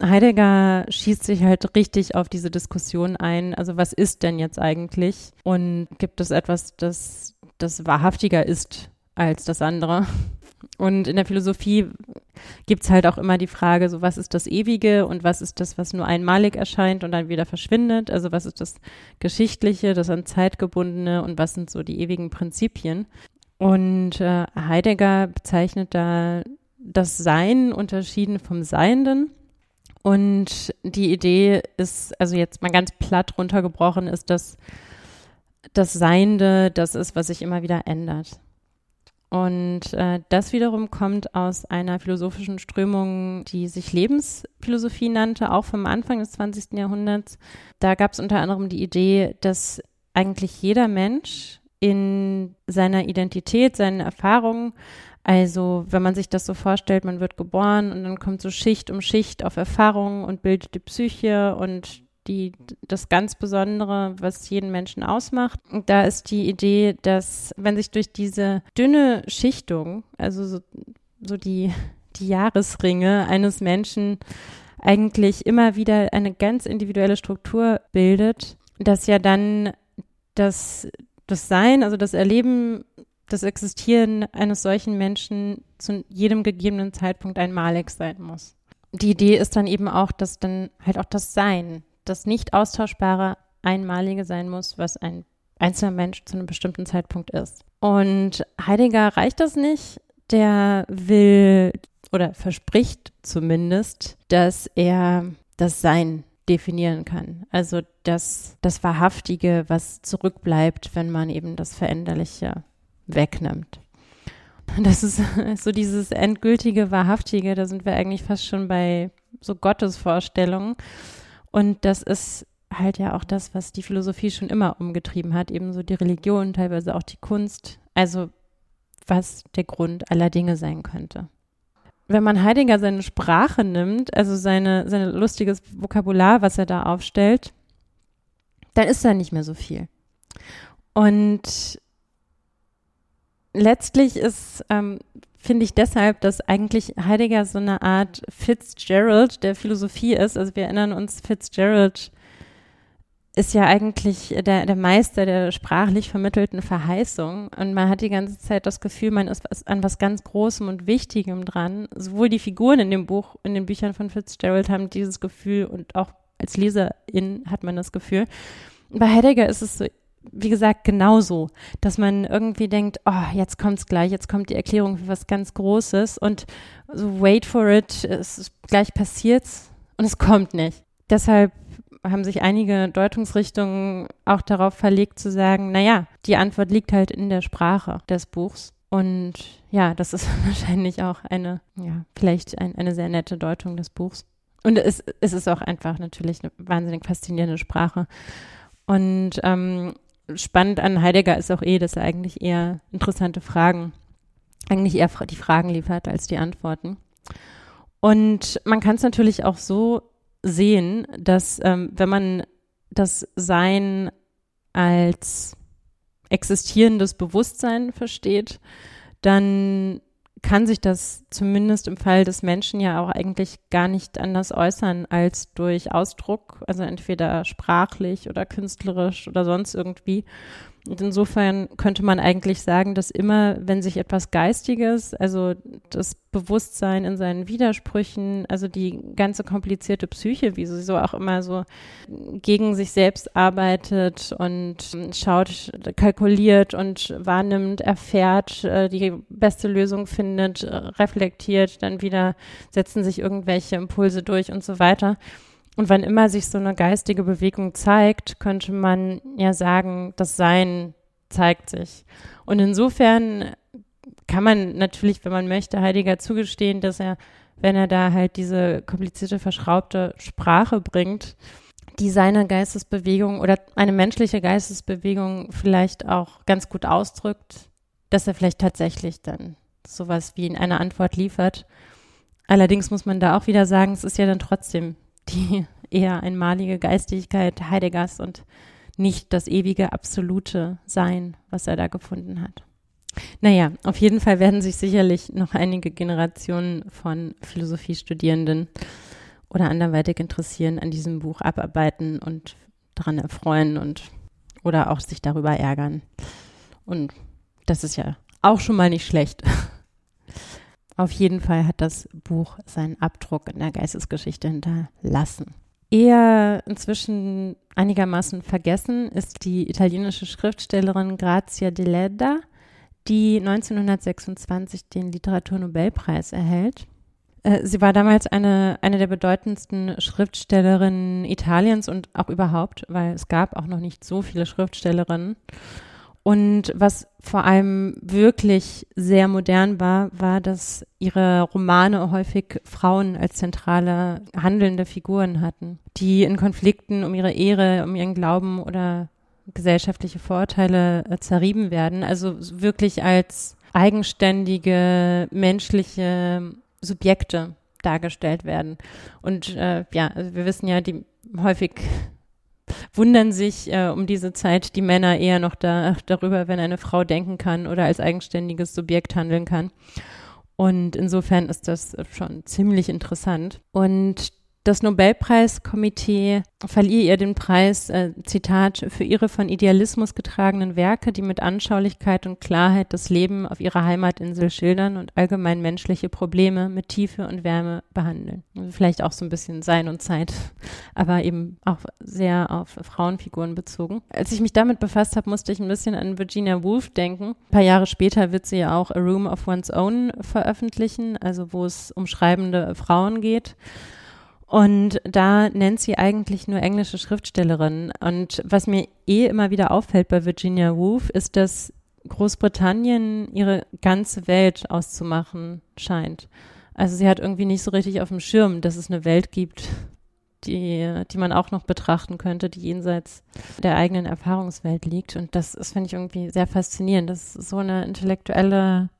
Heidegger schießt sich halt richtig auf diese Diskussion ein. Also was ist denn jetzt eigentlich? Und gibt es etwas, das, das wahrhaftiger ist als das andere? Und in der Philosophie gibt es halt auch immer die Frage, so was ist das Ewige und was ist das, was nur einmalig erscheint und dann wieder verschwindet? Also was ist das Geschichtliche, das an Zeit gebundene und was sind so die ewigen Prinzipien? Und äh, Heidegger bezeichnet da das Sein unterschieden vom Seienden. Und die Idee ist, also jetzt mal ganz platt runtergebrochen, ist, dass das Seiende das ist, was sich immer wieder ändert. Und äh, das wiederum kommt aus einer philosophischen Strömung, die sich Lebensphilosophie nannte, auch vom Anfang des 20. Jahrhunderts. Da gab es unter anderem die Idee, dass eigentlich jeder Mensch in seiner Identität, seinen Erfahrungen. Also, wenn man sich das so vorstellt, man wird geboren und dann kommt so Schicht um Schicht auf Erfahrungen und bildet die Psyche und die, das ganz Besondere, was jeden Menschen ausmacht. Und da ist die Idee, dass wenn sich durch diese dünne Schichtung, also so, so die, die Jahresringe eines Menschen eigentlich immer wieder eine ganz individuelle Struktur bildet, dass ja dann das, das Sein, also das Erleben, das Existieren eines solchen Menschen zu jedem gegebenen Zeitpunkt einmalig sein muss. Die Idee ist dann eben auch, dass dann halt auch das Sein, das nicht austauschbare, einmalige sein muss, was ein einzelner Mensch zu einem bestimmten Zeitpunkt ist. Und Heidegger reicht das nicht. Der will oder verspricht zumindest, dass er das Sein definieren kann. Also das, das Wahrhaftige, was zurückbleibt, wenn man eben das Veränderliche wegnimmt. Das ist so dieses endgültige Wahrhaftige, da sind wir eigentlich fast schon bei so Gottesvorstellungen. Und das ist halt ja auch das, was die Philosophie schon immer umgetrieben hat, ebenso die Religion, teilweise auch die Kunst. Also was der Grund aller Dinge sein könnte wenn man Heidegger seine Sprache nimmt, also seine, sein lustiges Vokabular, was er da aufstellt, dann ist da nicht mehr so viel. Und letztlich ist, ähm, finde ich deshalb, dass eigentlich Heidegger so eine Art Fitzgerald der Philosophie ist. Also wir erinnern uns, Fitzgerald ist ja eigentlich der, der Meister der sprachlich vermittelten Verheißung. Und man hat die ganze Zeit das Gefühl, man ist an was ganz Großem und Wichtigem dran. Sowohl die Figuren in dem Buch, in den Büchern von Fitzgerald haben dieses Gefühl und auch als Leserin hat man das Gefühl. Bei Heidegger ist es so, wie gesagt, genauso, dass man irgendwie denkt, oh, jetzt kommt's gleich, jetzt kommt die Erklärung für was ganz Großes und so wait for it, es ist, gleich passiert's und es kommt nicht. Deshalb haben sich einige Deutungsrichtungen auch darauf verlegt zu sagen, naja, die Antwort liegt halt in der Sprache des Buchs. Und ja, das ist wahrscheinlich auch eine, ja, vielleicht ein, eine sehr nette Deutung des Buchs. und es, es ist auch einfach natürlich eine wahnsinnig faszinierende Sprache. Und ähm, spannend an Heidegger ist auch eh, dass er eigentlich eher interessante Fragen, eigentlich eher die Fragen liefert als die Antworten. Und man kann es natürlich auch so sehen, dass ähm, wenn man das Sein als existierendes Bewusstsein versteht, dann kann sich das zumindest im Fall des Menschen ja auch eigentlich gar nicht anders äußern als durch Ausdruck, also entweder sprachlich oder künstlerisch oder sonst irgendwie. Und insofern könnte man eigentlich sagen, dass immer, wenn sich etwas Geistiges, also das Bewusstsein in seinen Widersprüchen, also die ganze komplizierte Psyche, wie sie so auch immer so gegen sich selbst arbeitet und schaut, kalkuliert und wahrnimmt, erfährt, äh, die beste Lösung findet, reflektiert, dann wieder setzen sich irgendwelche Impulse durch und so weiter und wann immer sich so eine geistige Bewegung zeigt, könnte man ja sagen, das Sein zeigt sich. Und insofern kann man natürlich, wenn man möchte, Heidegger zugestehen, dass er, wenn er da halt diese komplizierte, verschraubte Sprache bringt, die seine Geistesbewegung oder eine menschliche Geistesbewegung vielleicht auch ganz gut ausdrückt, dass er vielleicht tatsächlich dann sowas wie in einer Antwort liefert. Allerdings muss man da auch wieder sagen, es ist ja dann trotzdem die eher einmalige Geistigkeit Heideggers und nicht das ewige absolute Sein, was er da gefunden hat. Naja, auf jeden Fall werden sich sicherlich noch einige Generationen von Philosophiestudierenden oder anderweitig interessieren an diesem Buch abarbeiten und daran erfreuen und oder auch sich darüber ärgern. Und das ist ja auch schon mal nicht schlecht. Auf jeden Fall hat das Buch seinen Abdruck in der Geistesgeschichte hinterlassen. Eher inzwischen einigermaßen vergessen ist die italienische Schriftstellerin Grazia Deledda, die 1926 den Literaturnobelpreis erhält. Äh, sie war damals eine, eine der bedeutendsten Schriftstellerinnen Italiens und auch überhaupt, weil es gab auch noch nicht so viele Schriftstellerinnen. Und was vor allem wirklich sehr modern war, war, dass ihre Romane häufig Frauen als zentrale handelnde Figuren hatten, die in Konflikten um ihre Ehre, um ihren Glauben oder gesellschaftliche Vorurteile äh, zerrieben werden. Also wirklich als eigenständige menschliche Subjekte dargestellt werden. Und äh, ja, also wir wissen ja, die häufig wundern sich äh, um diese Zeit die Männer eher noch da, darüber, wenn eine Frau denken kann oder als eigenständiges Subjekt handeln kann. Und insofern ist das schon ziemlich interessant. Und das Nobelpreiskomitee verlieh ihr den Preis, äh, Zitat, für ihre von Idealismus getragenen Werke, die mit Anschaulichkeit und Klarheit das Leben auf ihrer Heimatinsel schildern und allgemein menschliche Probleme mit Tiefe und Wärme behandeln. Also vielleicht auch so ein bisschen Sein und Zeit, aber eben auch sehr auf Frauenfiguren bezogen. Als ich mich damit befasst habe, musste ich ein bisschen an Virginia Woolf denken. Ein paar Jahre später wird sie ja auch A Room of One's Own veröffentlichen, also wo es um schreibende Frauen geht. Und da nennt sie eigentlich nur englische Schriftstellerin. Und was mir eh immer wieder auffällt bei Virginia Woolf, ist, dass Großbritannien ihre ganze Welt auszumachen scheint. Also sie hat irgendwie nicht so richtig auf dem Schirm, dass es eine Welt gibt, die, die man auch noch betrachten könnte, die jenseits der eigenen Erfahrungswelt liegt. Und das ist, finde ich, irgendwie sehr faszinierend. Das ist so eine intellektuelle,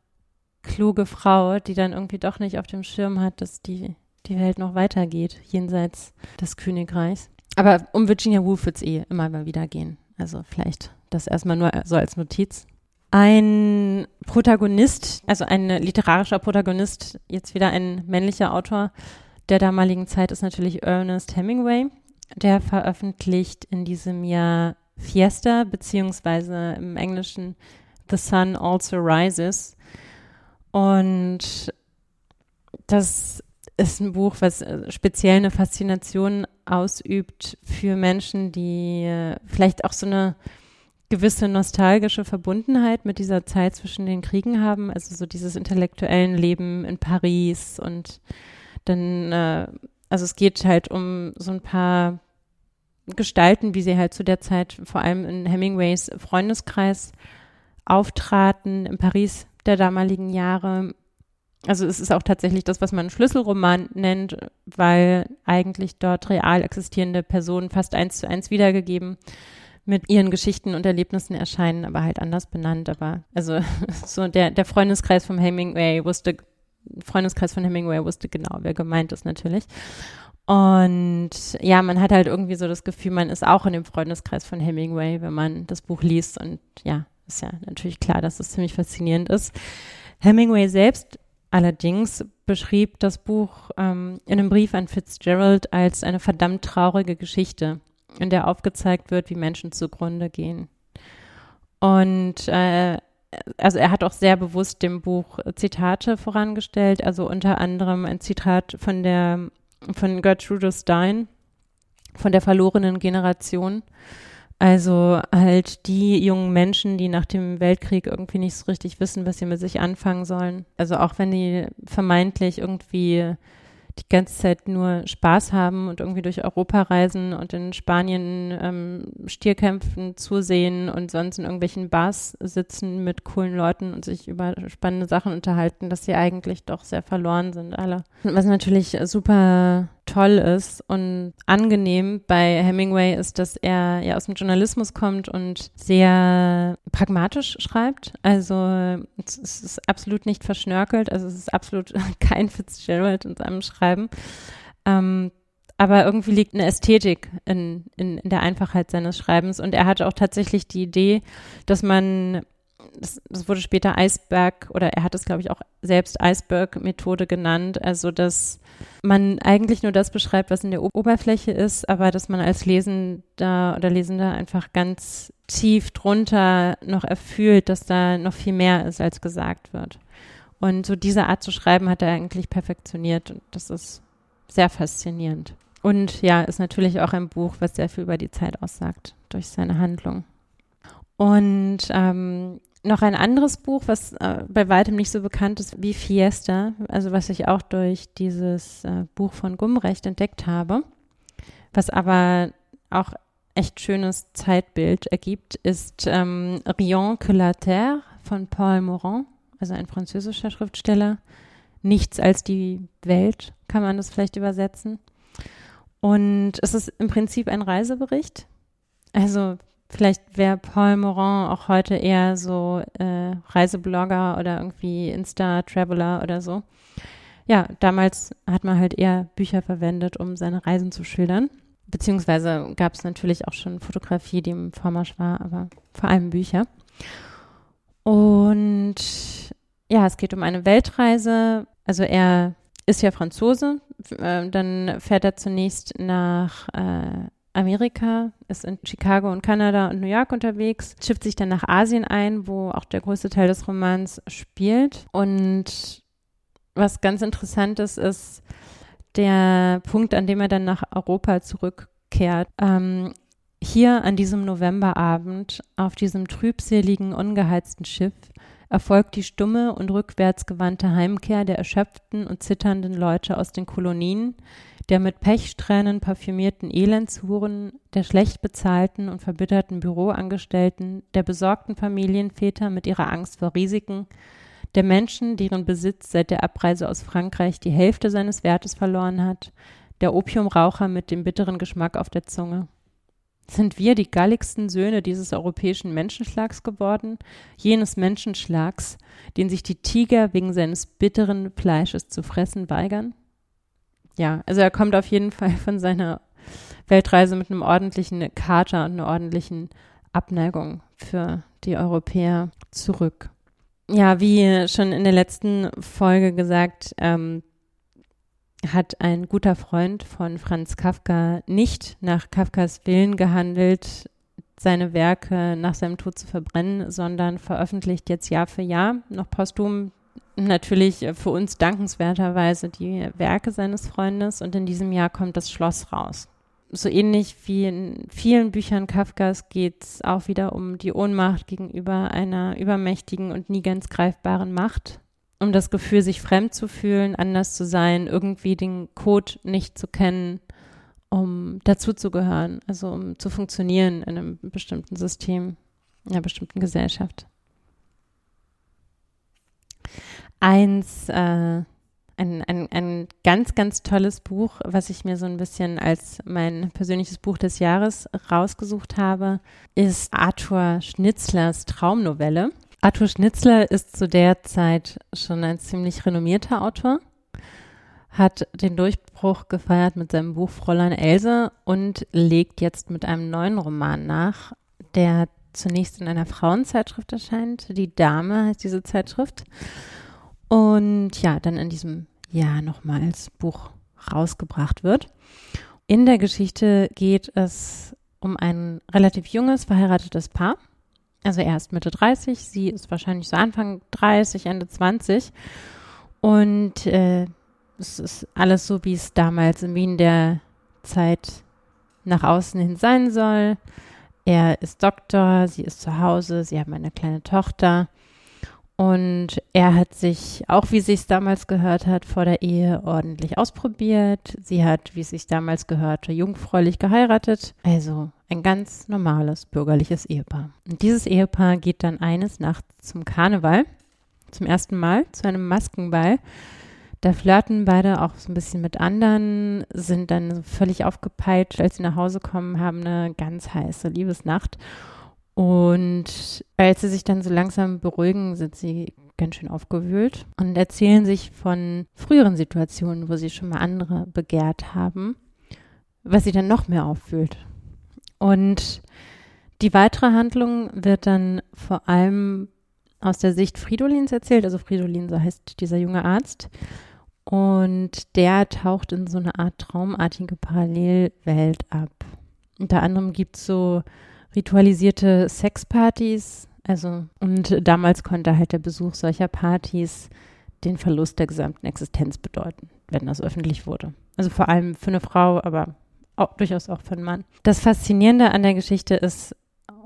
kluge Frau, die dann irgendwie doch nicht auf dem Schirm hat, dass die die Welt noch weitergeht, jenseits des Königreichs. Aber um Virginia Woolf wird es eh immer mal wieder gehen. Also vielleicht das erstmal nur so als Notiz. Ein Protagonist, also ein literarischer Protagonist, jetzt wieder ein männlicher Autor der damaligen Zeit ist natürlich Ernest Hemingway. Der veröffentlicht in diesem Jahr Fiesta, beziehungsweise im Englischen The Sun Also Rises. Und das ist ein Buch, was äh, speziell eine Faszination ausübt für Menschen, die äh, vielleicht auch so eine gewisse nostalgische Verbundenheit mit dieser Zeit zwischen den Kriegen haben, also so dieses intellektuellen Leben in Paris und dann, äh, also es geht halt um so ein paar Gestalten, wie sie halt zu der Zeit vor allem in Hemingways Freundeskreis auftraten in Paris der damaligen Jahre also es ist auch tatsächlich das, was man Schlüsselroman nennt, weil eigentlich dort real existierende Personen fast eins zu eins wiedergegeben mit ihren Geschichten und Erlebnissen erscheinen, aber halt anders benannt. Aber also so der, der Freundeskreis vom Hemingway wusste, Freundeskreis von Hemingway wusste genau, wer gemeint ist natürlich. Und ja, man hat halt irgendwie so das Gefühl, man ist auch in dem Freundeskreis von Hemingway, wenn man das Buch liest. Und ja, ist ja natürlich klar, dass es ziemlich faszinierend ist. Hemingway selbst allerdings beschrieb das Buch ähm, in einem Brief an Fitzgerald als eine verdammt traurige Geschichte, in der aufgezeigt wird, wie Menschen zugrunde gehen. Und äh, also er hat auch sehr bewusst dem Buch Zitate vorangestellt, also unter anderem ein Zitat von der von Gertrude Stein, von der verlorenen Generation. Also halt die jungen Menschen, die nach dem Weltkrieg irgendwie nicht so richtig wissen, was sie mit sich anfangen sollen. Also auch wenn die vermeintlich irgendwie die ganze Zeit nur Spaß haben und irgendwie durch Europa reisen und in Spanien ähm, Stierkämpfen zusehen und sonst in irgendwelchen Bars sitzen mit coolen Leuten und sich über spannende Sachen unterhalten, dass sie eigentlich doch sehr verloren sind alle. Was natürlich super toll ist und angenehm bei Hemingway ist, dass er ja aus dem Journalismus kommt und sehr pragmatisch schreibt. Also es ist absolut nicht verschnörkelt, also es ist absolut kein Fitzgerald in seinem Schreiben. Ähm, aber irgendwie liegt eine Ästhetik in, in, in der Einfachheit seines Schreibens und er hatte auch tatsächlich die Idee, dass man das, das, wurde später Eisberg oder er hat es, glaube ich, auch selbst Eisberg-Methode genannt. Also, dass man eigentlich nur das beschreibt, was in der Oberfläche ist, aber dass man als Lesender oder Lesender einfach ganz tief drunter noch erfüllt, dass da noch viel mehr ist, als gesagt wird. Und so diese Art zu schreiben hat er eigentlich perfektioniert und das ist sehr faszinierend. Und ja, ist natürlich auch ein Buch, was sehr viel über die Zeit aussagt durch seine Handlung. Und ähm, noch ein anderes Buch, was äh, bei weitem nicht so bekannt ist wie Fiesta, also was ich auch durch dieses äh, Buch von Gumrecht entdeckt habe, was aber auch echt schönes Zeitbild ergibt, ist ähm, Rien que la Terre von Paul Morand, also ein französischer Schriftsteller. Nichts als die Welt, kann man das vielleicht übersetzen. Und es ist im Prinzip ein Reisebericht. Also Vielleicht wäre Paul Morand auch heute eher so äh, Reiseblogger oder irgendwie Insta-Traveler oder so. Ja, damals hat man halt eher Bücher verwendet, um seine Reisen zu schildern. Beziehungsweise gab es natürlich auch schon Fotografie, die im Vormarsch war, aber vor allem Bücher. Und ja, es geht um eine Weltreise. Also er ist ja Franzose. Äh, dann fährt er zunächst nach äh, Amerika, ist in Chicago und Kanada und New York unterwegs, schifft sich dann nach Asien ein, wo auch der größte Teil des Romans spielt. Und was ganz interessant ist, ist der Punkt, an dem er dann nach Europa zurückkehrt. Ähm, hier an diesem Novemberabend auf diesem trübseligen, ungeheizten Schiff erfolgt die stumme und rückwärts gewandte Heimkehr der erschöpften und zitternden Leute aus den Kolonien, der mit Pechsträhnen parfümierten Elendshuren, der schlecht bezahlten und verbitterten Büroangestellten, der besorgten Familienväter mit ihrer Angst vor Risiken, der Menschen, deren Besitz seit der Abreise aus Frankreich die Hälfte seines Wertes verloren hat, der Opiumraucher mit dem bitteren Geschmack auf der Zunge. Sind wir die galligsten Söhne dieses europäischen Menschenschlags geworden, jenes Menschenschlags, den sich die Tiger wegen seines bitteren Fleisches zu fressen weigern? Ja, also er kommt auf jeden Fall von seiner Weltreise mit einem ordentlichen Kater und einer ordentlichen Abneigung für die Europäer zurück. Ja, wie schon in der letzten Folge gesagt, ähm, hat ein guter Freund von Franz Kafka nicht nach Kafkas Willen gehandelt, seine Werke nach seinem Tod zu verbrennen, sondern veröffentlicht jetzt Jahr für Jahr noch posthum natürlich für uns dankenswerterweise die Werke seines Freundes und in diesem Jahr kommt das Schloss raus. So ähnlich wie in vielen Büchern Kafkas geht es auch wieder um die Ohnmacht gegenüber einer übermächtigen und nie ganz greifbaren Macht, um das Gefühl, sich fremd zu fühlen, anders zu sein, irgendwie den Code nicht zu kennen, um dazuzugehören, also um zu funktionieren in einem bestimmten System, in einer bestimmten Gesellschaft. Eins, äh, ein, ein, ein ganz, ganz tolles Buch, was ich mir so ein bisschen als mein persönliches Buch des Jahres rausgesucht habe, ist Arthur Schnitzlers Traumnovelle. Arthur Schnitzler ist zu der Zeit schon ein ziemlich renommierter Autor, hat den Durchbruch gefeiert mit seinem Buch Fräulein Else und legt jetzt mit einem neuen Roman nach, der zunächst in einer Frauenzeitschrift erscheint. Die Dame heißt diese Zeitschrift. Und ja, dann in diesem Jahr nochmal als Buch rausgebracht wird. In der Geschichte geht es um ein relativ junges, verheiratetes Paar. Also er ist Mitte 30, sie ist wahrscheinlich so Anfang 30, Ende 20. Und äh, es ist alles so, wie es damals in Wien der Zeit nach außen hin sein soll. Er ist Doktor, sie ist zu Hause, sie haben eine kleine Tochter. Und er hat sich, auch wie sich damals gehört hat, vor der Ehe ordentlich ausprobiert. Sie hat, wie es sich damals gehörte, jungfräulich geheiratet. Also ein ganz normales bürgerliches Ehepaar. Und dieses Ehepaar geht dann eines Nachts zum Karneval, zum ersten Mal, zu einem Maskenball. Da flirten beide auch so ein bisschen mit anderen, sind dann völlig aufgepeitscht, als sie nach Hause kommen, haben eine ganz heiße Liebesnacht. Und als sie sich dann so langsam beruhigen, sind sie ganz schön aufgewühlt und erzählen sich von früheren Situationen, wo sie schon mal andere begehrt haben, was sie dann noch mehr auffühlt. Und die weitere Handlung wird dann vor allem aus der Sicht Fridolins erzählt. Also Fridolin, so heißt dieser junge Arzt. Und der taucht in so eine Art traumartige Parallelwelt ab. Unter anderem gibt es so ritualisierte Sexpartys. Also, und damals konnte halt der Besuch solcher Partys den Verlust der gesamten Existenz bedeuten, wenn das öffentlich wurde. Also vor allem für eine Frau, aber auch, durchaus auch für einen Mann. Das Faszinierende an der Geschichte ist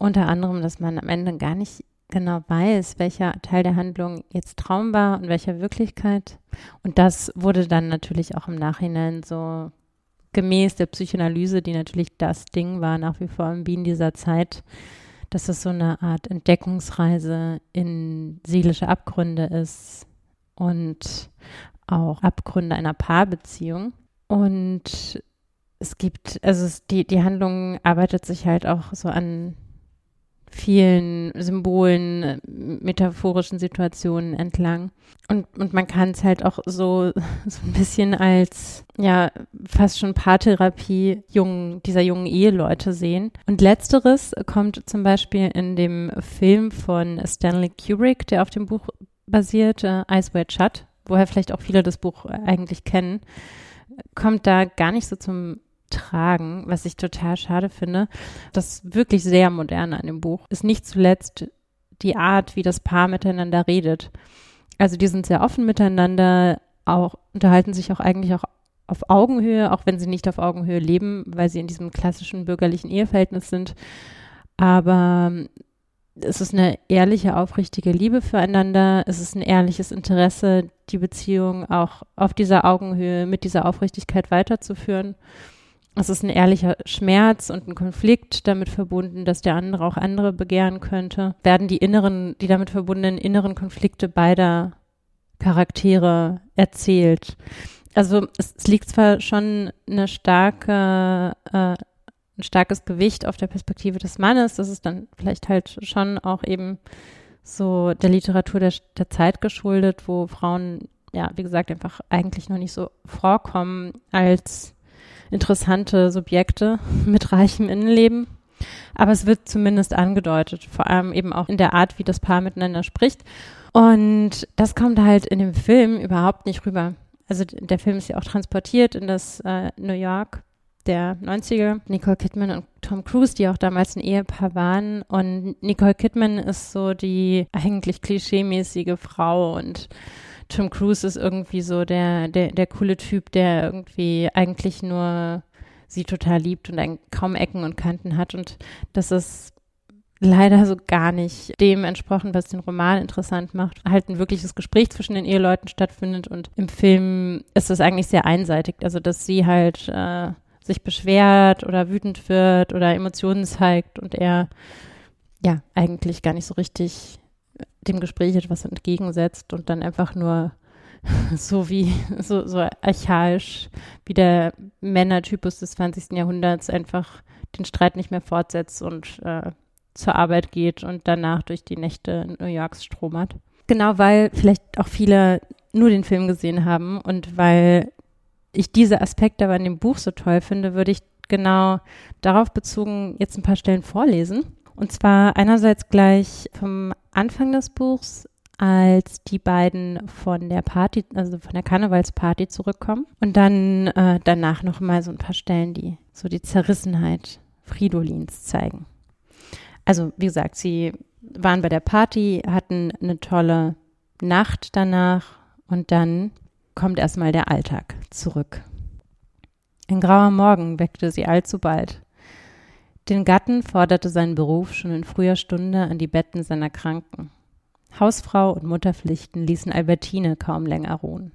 unter anderem, dass man am Ende gar nicht genau weiß, welcher Teil der Handlung jetzt Traum war und welcher Wirklichkeit. Und das wurde dann natürlich auch im Nachhinein so gemäß der Psychoanalyse, die natürlich das Ding war nach wie vor in Wien dieser Zeit, dass es so eine Art Entdeckungsreise in seelische Abgründe ist und auch Abgründe einer Paarbeziehung. Und es gibt, also es, die, die Handlung arbeitet sich halt auch so an vielen Symbolen, metaphorischen Situationen entlang. Und, und man kann es halt auch so, so ein bisschen als, ja, fast schon Paartherapie jungen, dieser jungen Eheleute sehen. Und letzteres kommt zum Beispiel in dem Film von Stanley Kubrick, der auf dem Buch basiert, äh, Eyes Wide Shut, woher vielleicht auch viele das Buch eigentlich kennen, kommt da gar nicht so zum tragen, was ich total schade finde. Das wirklich sehr moderne an dem Buch ist nicht zuletzt die Art, wie das Paar miteinander redet. Also die sind sehr offen miteinander, auch unterhalten sich auch eigentlich auch auf Augenhöhe, auch wenn sie nicht auf Augenhöhe leben, weil sie in diesem klassischen bürgerlichen Eheverhältnis sind. Aber es ist eine ehrliche, aufrichtige Liebe füreinander. Es ist ein ehrliches Interesse, die Beziehung auch auf dieser Augenhöhe mit dieser Aufrichtigkeit weiterzuführen es ist ein ehrlicher Schmerz und ein Konflikt damit verbunden, dass der andere auch andere begehren könnte, werden die inneren, die damit verbundenen inneren Konflikte beider Charaktere erzählt. Also es, es liegt zwar schon eine starke, äh, ein starkes Gewicht auf der Perspektive des Mannes, das ist dann vielleicht halt schon auch eben so der Literatur der, der Zeit geschuldet, wo Frauen, ja, wie gesagt, einfach eigentlich noch nicht so vorkommen als interessante Subjekte mit reichem Innenleben. Aber es wird zumindest angedeutet, vor allem eben auch in der Art, wie das Paar miteinander spricht. Und das kommt halt in dem Film überhaupt nicht rüber. Also der Film ist ja auch transportiert in das äh, New York der 90er. Nicole Kidman und Tom Cruise, die auch damals ein Ehepaar waren. Und Nicole Kidman ist so die eigentlich klischeemäßige Frau und Tom Cruise ist irgendwie so der, der, der coole Typ, der irgendwie eigentlich nur sie total liebt und kaum Ecken und Kanten hat. Und das ist leider so gar nicht dem entsprochen, was den Roman interessant macht. Halt ein wirkliches Gespräch zwischen den Eheleuten stattfindet und im Film ist es eigentlich sehr einseitig. Also, dass sie halt äh, sich beschwert oder wütend wird oder Emotionen zeigt und er ja eigentlich gar nicht so richtig dem Gespräch etwas entgegensetzt und dann einfach nur so wie, so, so archaisch wie der Männertypus des 20. Jahrhunderts einfach den Streit nicht mehr fortsetzt und äh, zur Arbeit geht und danach durch die Nächte New Yorks stromert. Genau, weil vielleicht auch viele nur den Film gesehen haben und weil ich diese Aspekte aber in dem Buch so toll finde, würde ich genau darauf bezogen jetzt ein paar Stellen vorlesen. Und zwar einerseits gleich vom Anfang des Buchs, als die beiden von der Party, also von der Karnevalsparty zurückkommen. Und dann äh, danach noch mal so ein paar Stellen, die so die Zerrissenheit Fridolins zeigen. Also, wie gesagt, sie waren bei der Party, hatten eine tolle Nacht danach und dann kommt erstmal der Alltag zurück. Ein grauer Morgen weckte sie allzu bald. Den Gatten forderte sein Beruf schon in früher Stunde an die Betten seiner Kranken. Hausfrau und Mutterpflichten ließen Albertine kaum länger ruhen.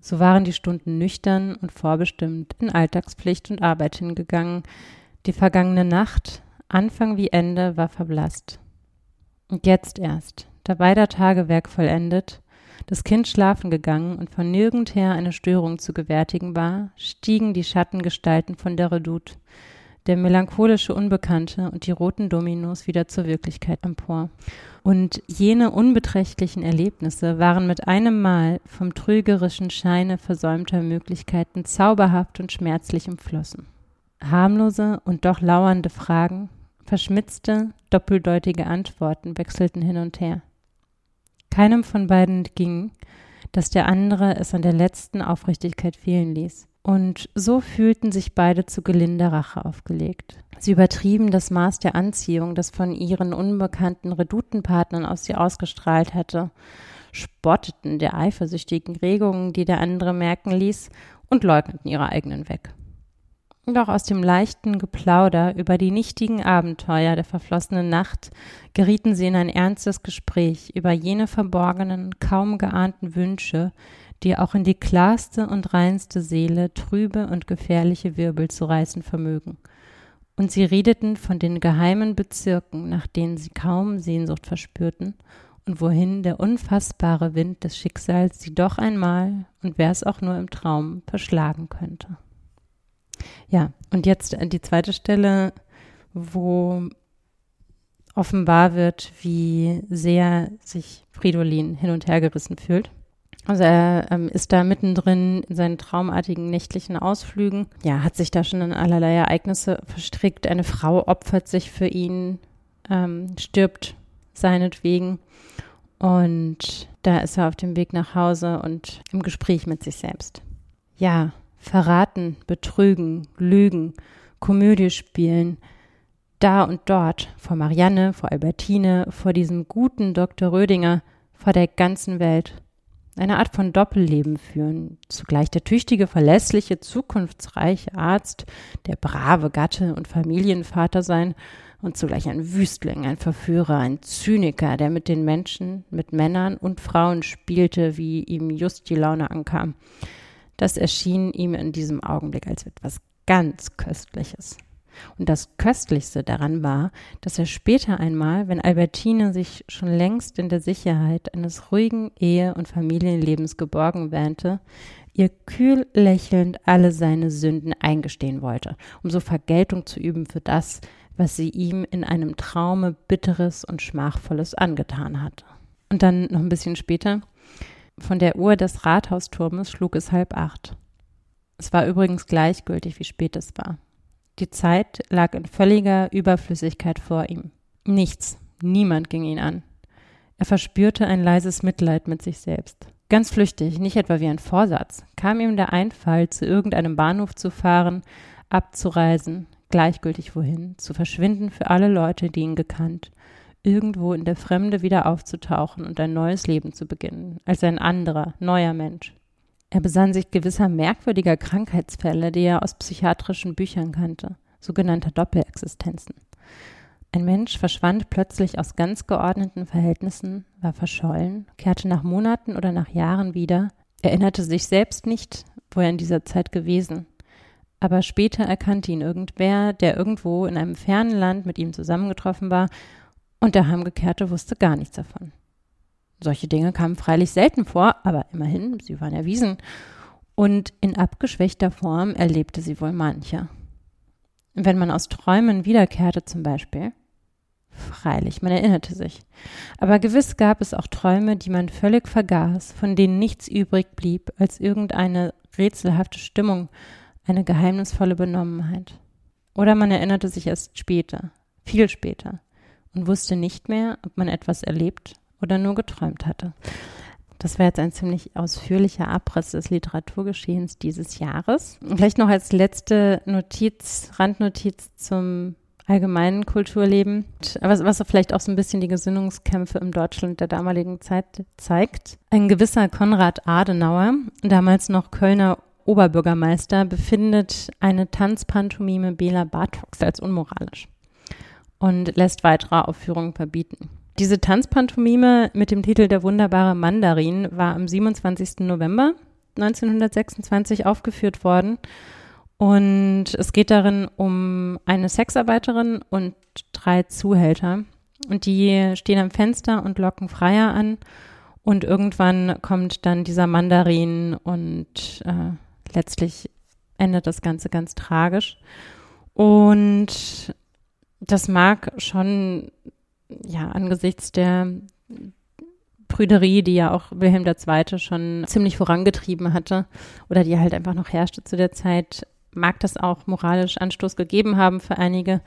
So waren die Stunden nüchtern und vorbestimmt in Alltagspflicht und Arbeit hingegangen. Die vergangene Nacht, Anfang wie Ende, war verblasst. Und jetzt erst, da beider Tagewerk vollendet, das Kind schlafen gegangen und von nirgendher eine Störung zu gewärtigen war, stiegen die Schattengestalten von der Redoute, der melancholische Unbekannte und die roten Dominos wieder zur Wirklichkeit empor. Und jene unbeträchtlichen Erlebnisse waren mit einem Mal vom trügerischen Scheine versäumter Möglichkeiten zauberhaft und schmerzlich umflossen. Harmlose und doch lauernde Fragen, verschmitzte, doppeldeutige Antworten wechselten hin und her. Keinem von beiden ging, dass der andere es an der letzten Aufrichtigkeit fehlen ließ. Und so fühlten sich beide zu gelinder Rache aufgelegt. Sie übertrieben das Maß der Anziehung, das von ihren unbekannten Redutenpartnern aus sie ausgestrahlt hatte, spotteten der eifersüchtigen Regungen, die der andere merken ließ, und leugneten ihre eigenen weg. Doch aus dem leichten Geplauder über die nichtigen Abenteuer der verflossenen Nacht gerieten sie in ein ernstes Gespräch über jene verborgenen, kaum geahnten Wünsche, die auch in die klarste und reinste Seele trübe und gefährliche Wirbel zu reißen vermögen. Und sie redeten von den geheimen Bezirken, nach denen sie kaum Sehnsucht verspürten, und wohin der unfassbare Wind des Schicksals sie doch einmal, und wär's auch nur im Traum, verschlagen könnte. Ja, und jetzt die zweite Stelle, wo offenbar wird, wie sehr sich Fridolin hin und her gerissen fühlt. Also er ähm, ist da mittendrin in seinen traumartigen nächtlichen Ausflügen. Ja, hat sich da schon in allerlei Ereignisse verstrickt. Eine Frau opfert sich für ihn, ähm, stirbt seinetwegen. Und da ist er auf dem Weg nach Hause und im Gespräch mit sich selbst. Ja, verraten, betrügen, lügen, Komödie spielen, da und dort, vor Marianne, vor Albertine, vor diesem guten Dr. Rödinger, vor der ganzen Welt. Eine Art von Doppelleben führen, zugleich der tüchtige, verlässliche, zukunftsreiche Arzt, der brave Gatte und Familienvater sein und zugleich ein Wüstling, ein Verführer, ein Zyniker, der mit den Menschen, mit Männern und Frauen spielte, wie ihm just die Laune ankam. Das erschien ihm in diesem Augenblick als etwas ganz Köstliches. Und das Köstlichste daran war, dass er später einmal, wenn Albertine sich schon längst in der Sicherheit eines ruhigen Ehe- und Familienlebens geborgen wähnte, ihr kühl lächelnd alle seine Sünden eingestehen wollte, um so Vergeltung zu üben für das, was sie ihm in einem Traume Bitteres und Schmachvolles angetan hatte. Und dann noch ein bisschen später, von der Uhr des Rathausturmes schlug es halb acht. Es war übrigens gleichgültig, wie spät es war. Die Zeit lag in völliger Überflüssigkeit vor ihm. Nichts, niemand ging ihn an. Er verspürte ein leises Mitleid mit sich selbst. Ganz flüchtig, nicht etwa wie ein Vorsatz, kam ihm der Einfall, zu irgendeinem Bahnhof zu fahren, abzureisen, gleichgültig wohin, zu verschwinden für alle Leute, die ihn gekannt, irgendwo in der Fremde wieder aufzutauchen und ein neues Leben zu beginnen, als ein anderer, neuer Mensch. Er besann sich gewisser merkwürdiger Krankheitsfälle, die er aus psychiatrischen Büchern kannte, sogenannter Doppelexistenzen. Ein Mensch verschwand plötzlich aus ganz geordneten Verhältnissen, war verschollen, kehrte nach Monaten oder nach Jahren wieder, erinnerte sich selbst nicht, wo er in dieser Zeit gewesen. Aber später erkannte ihn irgendwer, der irgendwo in einem fernen Land mit ihm zusammengetroffen war und der Heimgekehrte wusste gar nichts davon. Solche Dinge kamen freilich selten vor, aber immerhin, sie waren erwiesen. Und in abgeschwächter Form erlebte sie wohl manche. Wenn man aus Träumen wiederkehrte zum Beispiel, freilich, man erinnerte sich. Aber gewiss gab es auch Träume, die man völlig vergaß, von denen nichts übrig blieb als irgendeine rätselhafte Stimmung, eine geheimnisvolle Benommenheit. Oder man erinnerte sich erst später, viel später, und wusste nicht mehr, ob man etwas erlebt oder nur geträumt hatte. Das war jetzt ein ziemlich ausführlicher Abriss des Literaturgeschehens dieses Jahres. Vielleicht noch als letzte Notiz, Randnotiz zum allgemeinen Kulturleben, was, was vielleicht auch so ein bisschen die Gesinnungskämpfe im Deutschland der damaligen Zeit zeigt. Ein gewisser Konrad Adenauer, damals noch Kölner Oberbürgermeister, befindet eine Tanzpantomime Bela Bartoks als unmoralisch und lässt weitere Aufführungen verbieten. Diese Tanzpantomime mit dem Titel Der wunderbare Mandarin war am 27. November 1926 aufgeführt worden. Und es geht darin um eine Sexarbeiterin und drei Zuhälter. Und die stehen am Fenster und locken Freier an. Und irgendwann kommt dann dieser Mandarin und äh, letztlich endet das Ganze ganz tragisch. Und das mag schon ja, angesichts der Prüderie, die ja auch Wilhelm II. schon ziemlich vorangetrieben hatte oder die halt einfach noch herrschte zu der Zeit, mag das auch moralisch Anstoß gegeben haben für einige.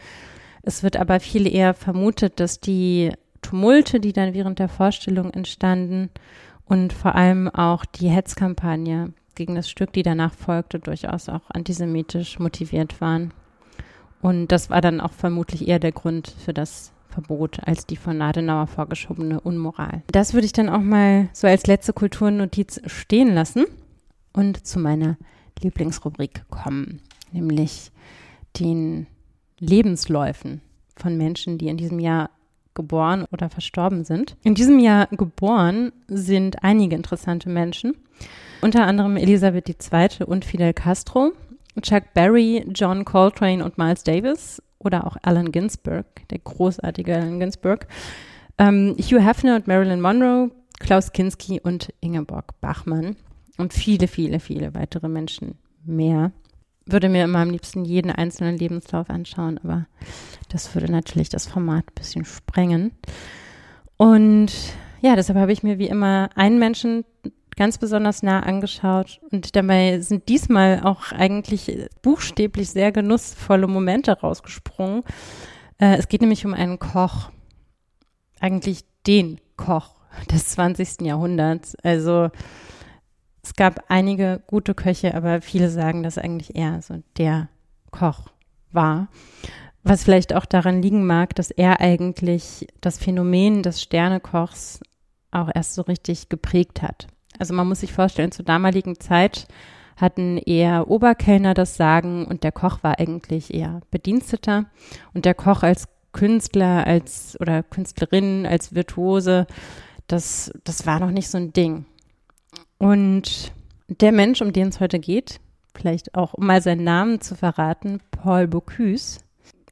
Es wird aber viel eher vermutet, dass die Tumulte, die dann während der Vorstellung entstanden und vor allem auch die Hetzkampagne gegen das Stück, die danach folgte, durchaus auch antisemitisch motiviert waren. Und das war dann auch vermutlich eher der Grund für das Verbot als die von Adenauer vorgeschobene Unmoral. Das würde ich dann auch mal so als letzte Kulturnotiz stehen lassen und zu meiner Lieblingsrubrik kommen, nämlich den Lebensläufen von Menschen, die in diesem Jahr geboren oder verstorben sind. In diesem Jahr geboren sind einige interessante Menschen, unter anderem Elisabeth II. und Fidel Castro, Chuck Berry, John Coltrane und Miles Davis oder auch Allen Ginsberg, der großartige Allen Ginsberg, ähm, Hugh Hefner und Marilyn Monroe, Klaus Kinski und Ingeborg Bachmann und viele, viele, viele weitere Menschen mehr. Würde mir immer am liebsten jeden einzelnen Lebenslauf anschauen, aber das würde natürlich das Format ein bisschen sprengen. Und ja, deshalb habe ich mir wie immer einen Menschen ganz besonders nah angeschaut und dabei sind diesmal auch eigentlich buchstäblich sehr genussvolle Momente rausgesprungen. Äh, es geht nämlich um einen Koch, eigentlich den Koch des 20. Jahrhunderts. Also es gab einige gute Köche, aber viele sagen, dass eigentlich er so der Koch war. Was vielleicht auch daran liegen mag, dass er eigentlich das Phänomen des Sternekochs auch erst so richtig geprägt hat. Also man muss sich vorstellen, zur damaligen Zeit hatten eher Oberkellner das Sagen und der Koch war eigentlich eher Bediensteter und der Koch als Künstler, als oder Künstlerin, als Virtuose, das, das war noch nicht so ein Ding. Und der Mensch, um den es heute geht, vielleicht auch um mal seinen Namen zu verraten, Paul Bocuse,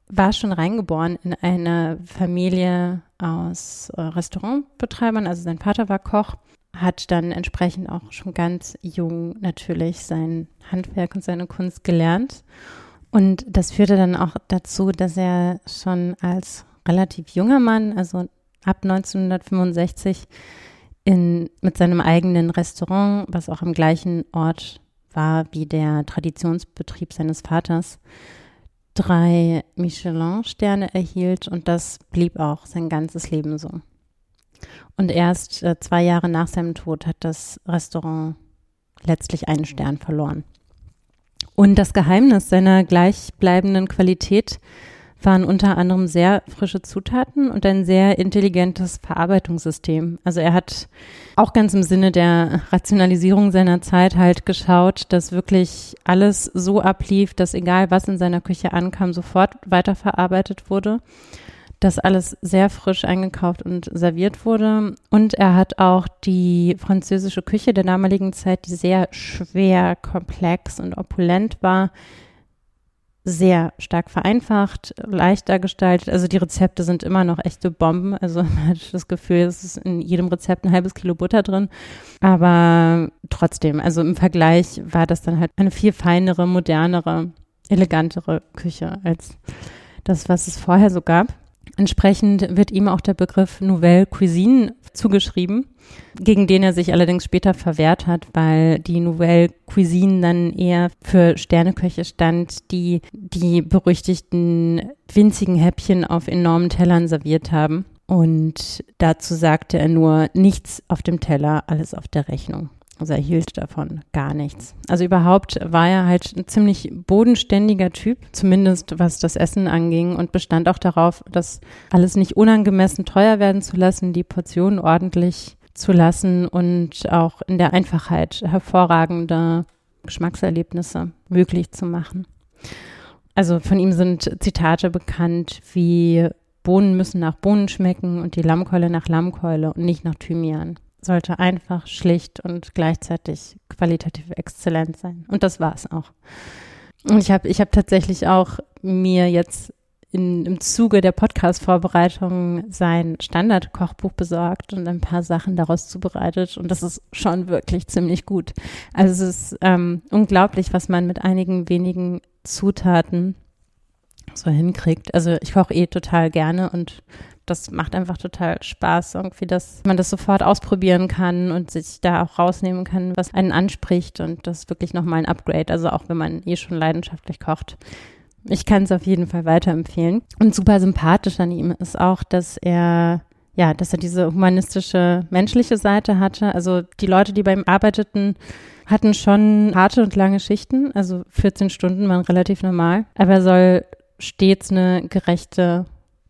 war schon reingeboren in eine Familie aus Restaurantbetreibern. Also sein Vater war Koch hat dann entsprechend auch schon ganz jung natürlich sein Handwerk und seine Kunst gelernt. Und das führte dann auch dazu, dass er schon als relativ junger Mann, also ab 1965, in, mit seinem eigenen Restaurant, was auch am gleichen Ort war wie der Traditionsbetrieb seines Vaters, drei Michelin-Sterne erhielt und das blieb auch sein ganzes Leben so. Und erst äh, zwei Jahre nach seinem Tod hat das Restaurant letztlich einen Stern verloren. Und das Geheimnis seiner gleichbleibenden Qualität waren unter anderem sehr frische Zutaten und ein sehr intelligentes Verarbeitungssystem. Also er hat auch ganz im Sinne der Rationalisierung seiner Zeit halt geschaut, dass wirklich alles so ablief, dass egal was in seiner Küche ankam, sofort weiterverarbeitet wurde dass alles sehr frisch eingekauft und serviert wurde. Und er hat auch die französische Küche der damaligen Zeit, die sehr schwer, komplex und opulent war, sehr stark vereinfacht, leichter gestaltet. Also die Rezepte sind immer noch echte Bomben. Also man hat das Gefühl, es ist in jedem Rezept ein halbes Kilo Butter drin. Aber trotzdem, also im Vergleich war das dann halt eine viel feinere, modernere, elegantere Küche als das, was es vorher so gab. Entsprechend wird ihm auch der Begriff Nouvelle Cuisine zugeschrieben, gegen den er sich allerdings später verwehrt hat, weil die Nouvelle Cuisine dann eher für Sterneköche stand, die die berüchtigten winzigen Häppchen auf enormen Tellern serviert haben. Und dazu sagte er nur nichts auf dem Teller, alles auf der Rechnung. Also er hielt davon gar nichts. Also überhaupt war er halt ein ziemlich bodenständiger Typ, zumindest was das Essen anging und bestand auch darauf, das alles nicht unangemessen teuer werden zu lassen, die Portionen ordentlich zu lassen und auch in der Einfachheit hervorragende Geschmackserlebnisse möglich zu machen. Also von ihm sind Zitate bekannt wie Bohnen müssen nach Bohnen schmecken und die Lammkeule nach Lammkeule und nicht nach Thymian sollte einfach schlicht und gleichzeitig qualitativ exzellent sein. Und das war es auch. Und ich habe ich hab tatsächlich auch mir jetzt in, im Zuge der Podcast-Vorbereitung sein Standardkochbuch besorgt und ein paar Sachen daraus zubereitet. Und das ist schon wirklich ziemlich gut. Also es ist ähm, unglaublich, was man mit einigen wenigen Zutaten so hinkriegt. Also ich koche eh total gerne und das macht einfach total Spaß, irgendwie, dass man das sofort ausprobieren kann und sich da auch rausnehmen kann, was einen anspricht und das ist wirklich nochmal ein Upgrade. Also auch wenn man eh schon leidenschaftlich kocht. Ich kann es auf jeden Fall weiterempfehlen. Und super sympathisch an ihm ist auch, dass er ja, dass er diese humanistische, menschliche Seite hatte. Also die Leute, die bei ihm arbeiteten, hatten schon harte und lange Schichten. Also 14 Stunden waren relativ normal. Aber er soll stets eine gerechte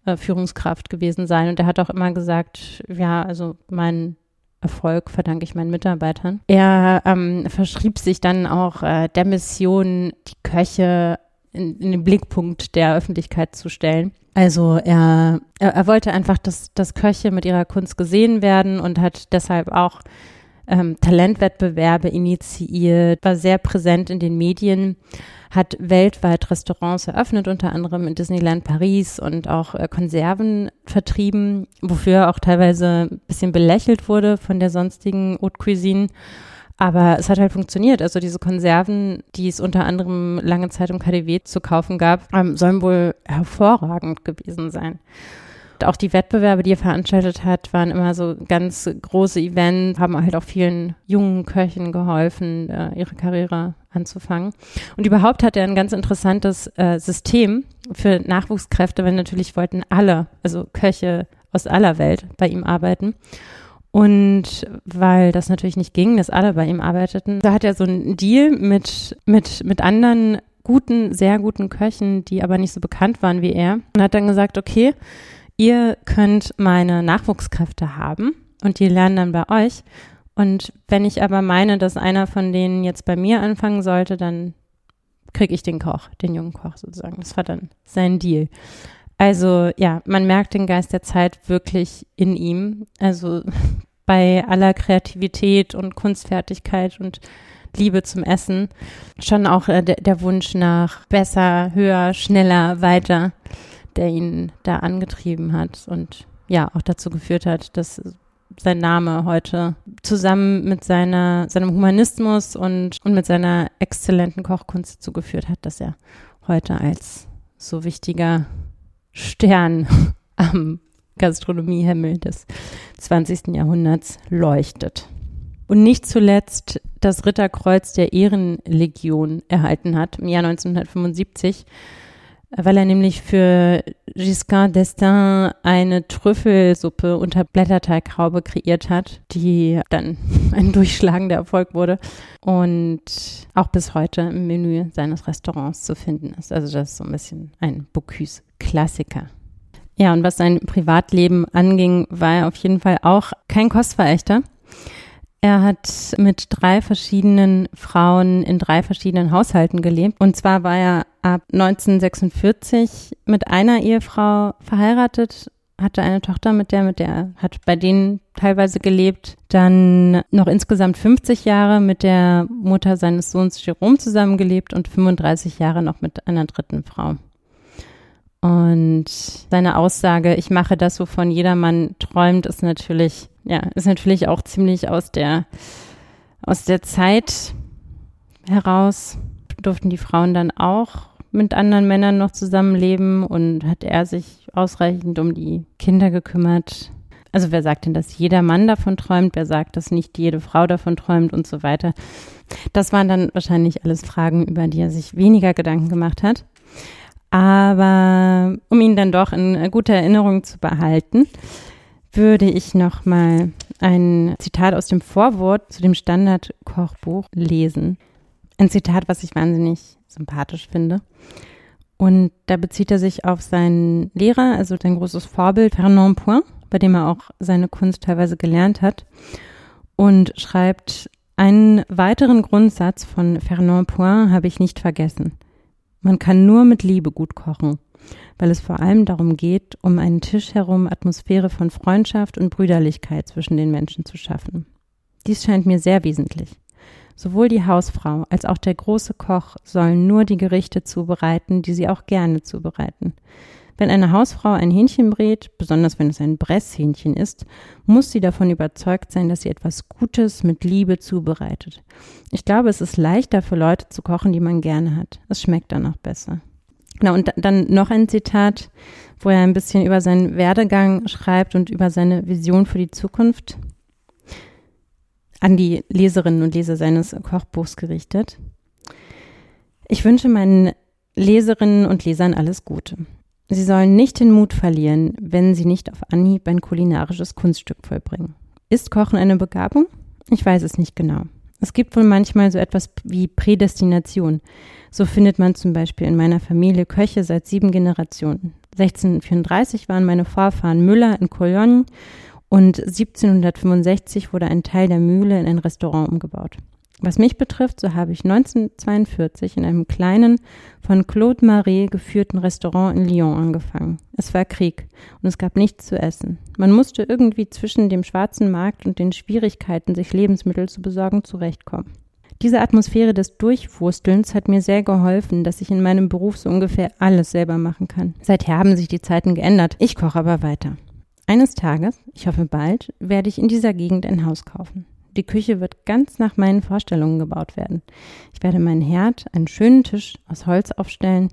äh, Führungskraft gewesen sein. Und er hat auch immer gesagt, ja, also mein Erfolg verdanke ich meinen Mitarbeitern. Er ähm, verschrieb sich dann auch äh, der Mission, die Köche in, in, den Blickpunkt der Öffentlichkeit zu stellen. Also er, er, er wollte einfach, dass, dass Köche mit ihrer Kunst gesehen werden und hat deshalb auch ähm, Talentwettbewerbe initiiert, war sehr präsent in den Medien hat weltweit Restaurants eröffnet, unter anderem in Disneyland Paris und auch äh, Konserven vertrieben, wofür auch teilweise ein bisschen belächelt wurde von der sonstigen Haute Cuisine. Aber es hat halt funktioniert. Also diese Konserven, die es unter anderem lange Zeit im KDW zu kaufen gab, ähm, sollen wohl hervorragend gewesen sein auch die Wettbewerbe, die er veranstaltet hat, waren immer so ganz große Events, haben halt auch vielen jungen Köchen geholfen, äh, ihre Karriere anzufangen. Und überhaupt hat er ein ganz interessantes äh, System für Nachwuchskräfte, weil natürlich wollten alle, also Köche aus aller Welt bei ihm arbeiten. Und weil das natürlich nicht ging, dass alle bei ihm arbeiteten, da hat er so einen Deal mit, mit, mit anderen guten, sehr guten Köchen, die aber nicht so bekannt waren wie er. Und hat dann gesagt, okay, ihr könnt meine Nachwuchskräfte haben und die lernen dann bei euch. Und wenn ich aber meine, dass einer von denen jetzt bei mir anfangen sollte, dann kriege ich den Koch, den jungen Koch sozusagen. Das war dann sein Deal. Also ja, man merkt den Geist der Zeit wirklich in ihm. Also bei aller Kreativität und Kunstfertigkeit und Liebe zum Essen schon auch äh, der, der Wunsch nach besser, höher, schneller, weiter der ihn da angetrieben hat und ja auch dazu geführt hat, dass sein Name heute zusammen mit seiner, seinem Humanismus und, und mit seiner exzellenten Kochkunst dazu geführt hat, dass er heute als so wichtiger Stern am Gastronomiehimmel des 20. Jahrhunderts leuchtet. Und nicht zuletzt das Ritterkreuz der Ehrenlegion erhalten hat im Jahr 1975 weil er nämlich für Giscard d'Estaing eine Trüffelsuppe unter Blätterteighaube kreiert hat, die dann ein durchschlagender Erfolg wurde und auch bis heute im Menü seines Restaurants zu finden ist. Also das ist so ein bisschen ein Bocuse-Klassiker. Ja, und was sein Privatleben anging, war er auf jeden Fall auch kein Kostverächter. Er hat mit drei verschiedenen Frauen in drei verschiedenen Haushalten gelebt. Und zwar war er ab 1946 mit einer Ehefrau verheiratet, hatte eine Tochter mit der, mit der hat bei denen teilweise gelebt. Dann noch insgesamt 50 Jahre mit der Mutter seines Sohns Jerome zusammengelebt und 35 Jahre noch mit einer dritten Frau. Und seine Aussage, ich mache das, wovon jedermann träumt, ist natürlich, ja, ist natürlich auch ziemlich aus der, aus der Zeit heraus. Durften die Frauen dann auch mit anderen Männern noch zusammenleben und hat er sich ausreichend um die Kinder gekümmert. Also wer sagt denn, dass jeder Mann davon träumt? Wer sagt, dass nicht jede Frau davon träumt und so weiter? Das waren dann wahrscheinlich alles Fragen, über die er sich weniger Gedanken gemacht hat. Aber um ihn dann doch in guter Erinnerung zu behalten, würde ich noch mal ein Zitat aus dem Vorwort zu dem Standardkochbuch lesen. Ein Zitat, was ich wahnsinnig sympathisch finde. Und da bezieht er sich auf seinen Lehrer, also sein großes Vorbild Fernand Point, bei dem er auch seine Kunst teilweise gelernt hat. Und schreibt, einen weiteren Grundsatz von Fernand Point habe ich nicht vergessen. Man kann nur mit Liebe gut kochen, weil es vor allem darum geht, um einen Tisch herum Atmosphäre von Freundschaft und Brüderlichkeit zwischen den Menschen zu schaffen. Dies scheint mir sehr wesentlich. Sowohl die Hausfrau als auch der große Koch sollen nur die Gerichte zubereiten, die sie auch gerne zubereiten. Wenn eine Hausfrau ein Hähnchen brät, besonders wenn es ein Bresshähnchen ist, muss sie davon überzeugt sein, dass sie etwas Gutes mit Liebe zubereitet. Ich glaube, es ist leichter für Leute zu kochen, die man gerne hat. Es schmeckt dann auch besser. Na, und dann noch ein Zitat, wo er ein bisschen über seinen Werdegang schreibt und über seine Vision für die Zukunft an die Leserinnen und Leser seines Kochbuchs gerichtet. Ich wünsche meinen Leserinnen und Lesern alles Gute. Sie sollen nicht den Mut verlieren, wenn sie nicht auf Anhieb ein kulinarisches Kunststück vollbringen. Ist Kochen eine Begabung? Ich weiß es nicht genau. Es gibt wohl manchmal so etwas wie Prädestination. So findet man zum Beispiel in meiner Familie Köche seit sieben Generationen. 1634 waren meine Vorfahren Müller in Cologne und 1765 wurde ein Teil der Mühle in ein Restaurant umgebaut. Was mich betrifft, so habe ich 1942 in einem kleinen, von Claude Marais geführten Restaurant in Lyon angefangen. Es war Krieg und es gab nichts zu essen. Man musste irgendwie zwischen dem schwarzen Markt und den Schwierigkeiten, sich Lebensmittel zu besorgen, zurechtkommen. Diese Atmosphäre des Durchwurstelns hat mir sehr geholfen, dass ich in meinem Beruf so ungefähr alles selber machen kann. Seither haben sich die Zeiten geändert. Ich koche aber weiter. Eines Tages, ich hoffe bald, werde ich in dieser Gegend ein Haus kaufen. Die Küche wird ganz nach meinen Vorstellungen gebaut werden. Ich werde meinen Herd, einen schönen Tisch aus Holz aufstellen.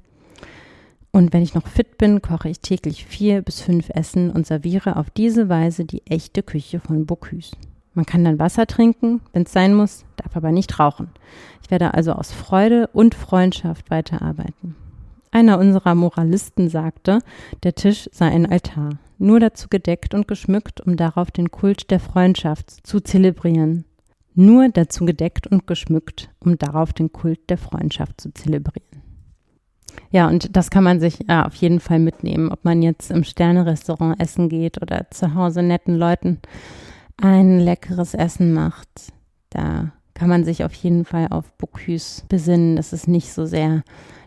Und wenn ich noch fit bin, koche ich täglich vier bis fünf Essen und serviere auf diese Weise die echte Küche von Bocuse. Man kann dann Wasser trinken, wenn es sein muss, darf aber nicht rauchen. Ich werde also aus Freude und Freundschaft weiterarbeiten. Einer unserer Moralisten sagte, der Tisch sei ein Altar nur dazu gedeckt und geschmückt, um darauf den Kult der Freundschaft zu zelebrieren. Nur dazu gedeckt und geschmückt, um darauf den Kult der Freundschaft zu zelebrieren. Ja, und das kann man sich ja, auf jeden Fall mitnehmen, ob man jetzt im Sternerestaurant essen geht oder zu Hause netten Leuten ein leckeres Essen macht. Da kann man sich auf jeden Fall auf Bocuse besinnen. Das ist nicht so sehr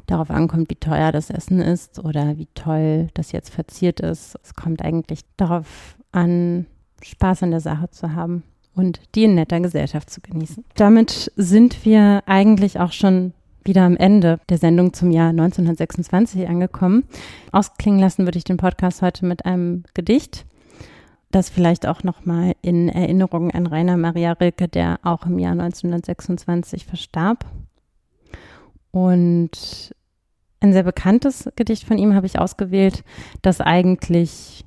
darauf ankommt, wie teuer das Essen ist oder wie toll das jetzt verziert ist. Es kommt eigentlich darauf an, Spaß an der Sache zu haben und die in netter Gesellschaft zu genießen. Damit sind wir eigentlich auch schon wieder am Ende der Sendung zum Jahr 1926 angekommen. Ausklingen lassen würde ich den Podcast heute mit einem Gedicht, das vielleicht auch nochmal in Erinnerung an Rainer Maria Rilke, der auch im Jahr 1926 verstarb. Und ein sehr bekanntes Gedicht von ihm habe ich ausgewählt, das eigentlich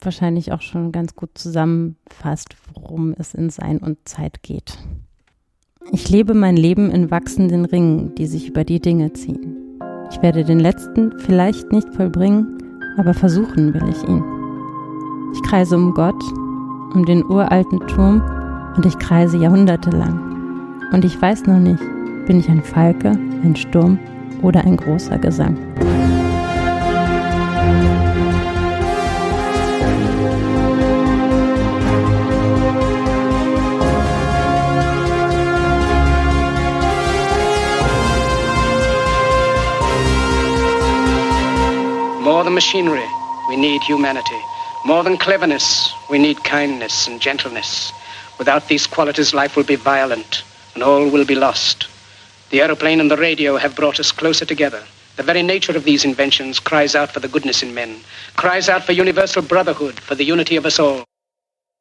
wahrscheinlich auch schon ganz gut zusammenfasst, worum es in Sein und Zeit geht. Ich lebe mein Leben in wachsenden Ringen, die sich über die Dinge ziehen. Ich werde den letzten vielleicht nicht vollbringen, aber versuchen will ich ihn. Ich kreise um Gott, um den uralten Turm und ich kreise jahrhundertelang. Und ich weiß noch nicht, bin ich ein Falke, ein Sturm oder ein großer Gesang. More than machinery, we need humanity. More than cleverness, we need kindness and gentleness. Without these qualities, life will be violent and all will be lost. The aeroplane and the radio have brought us closer together. The very nature of these inventions cries out for the goodness in men, cries out for universal brotherhood, for the unity of us all.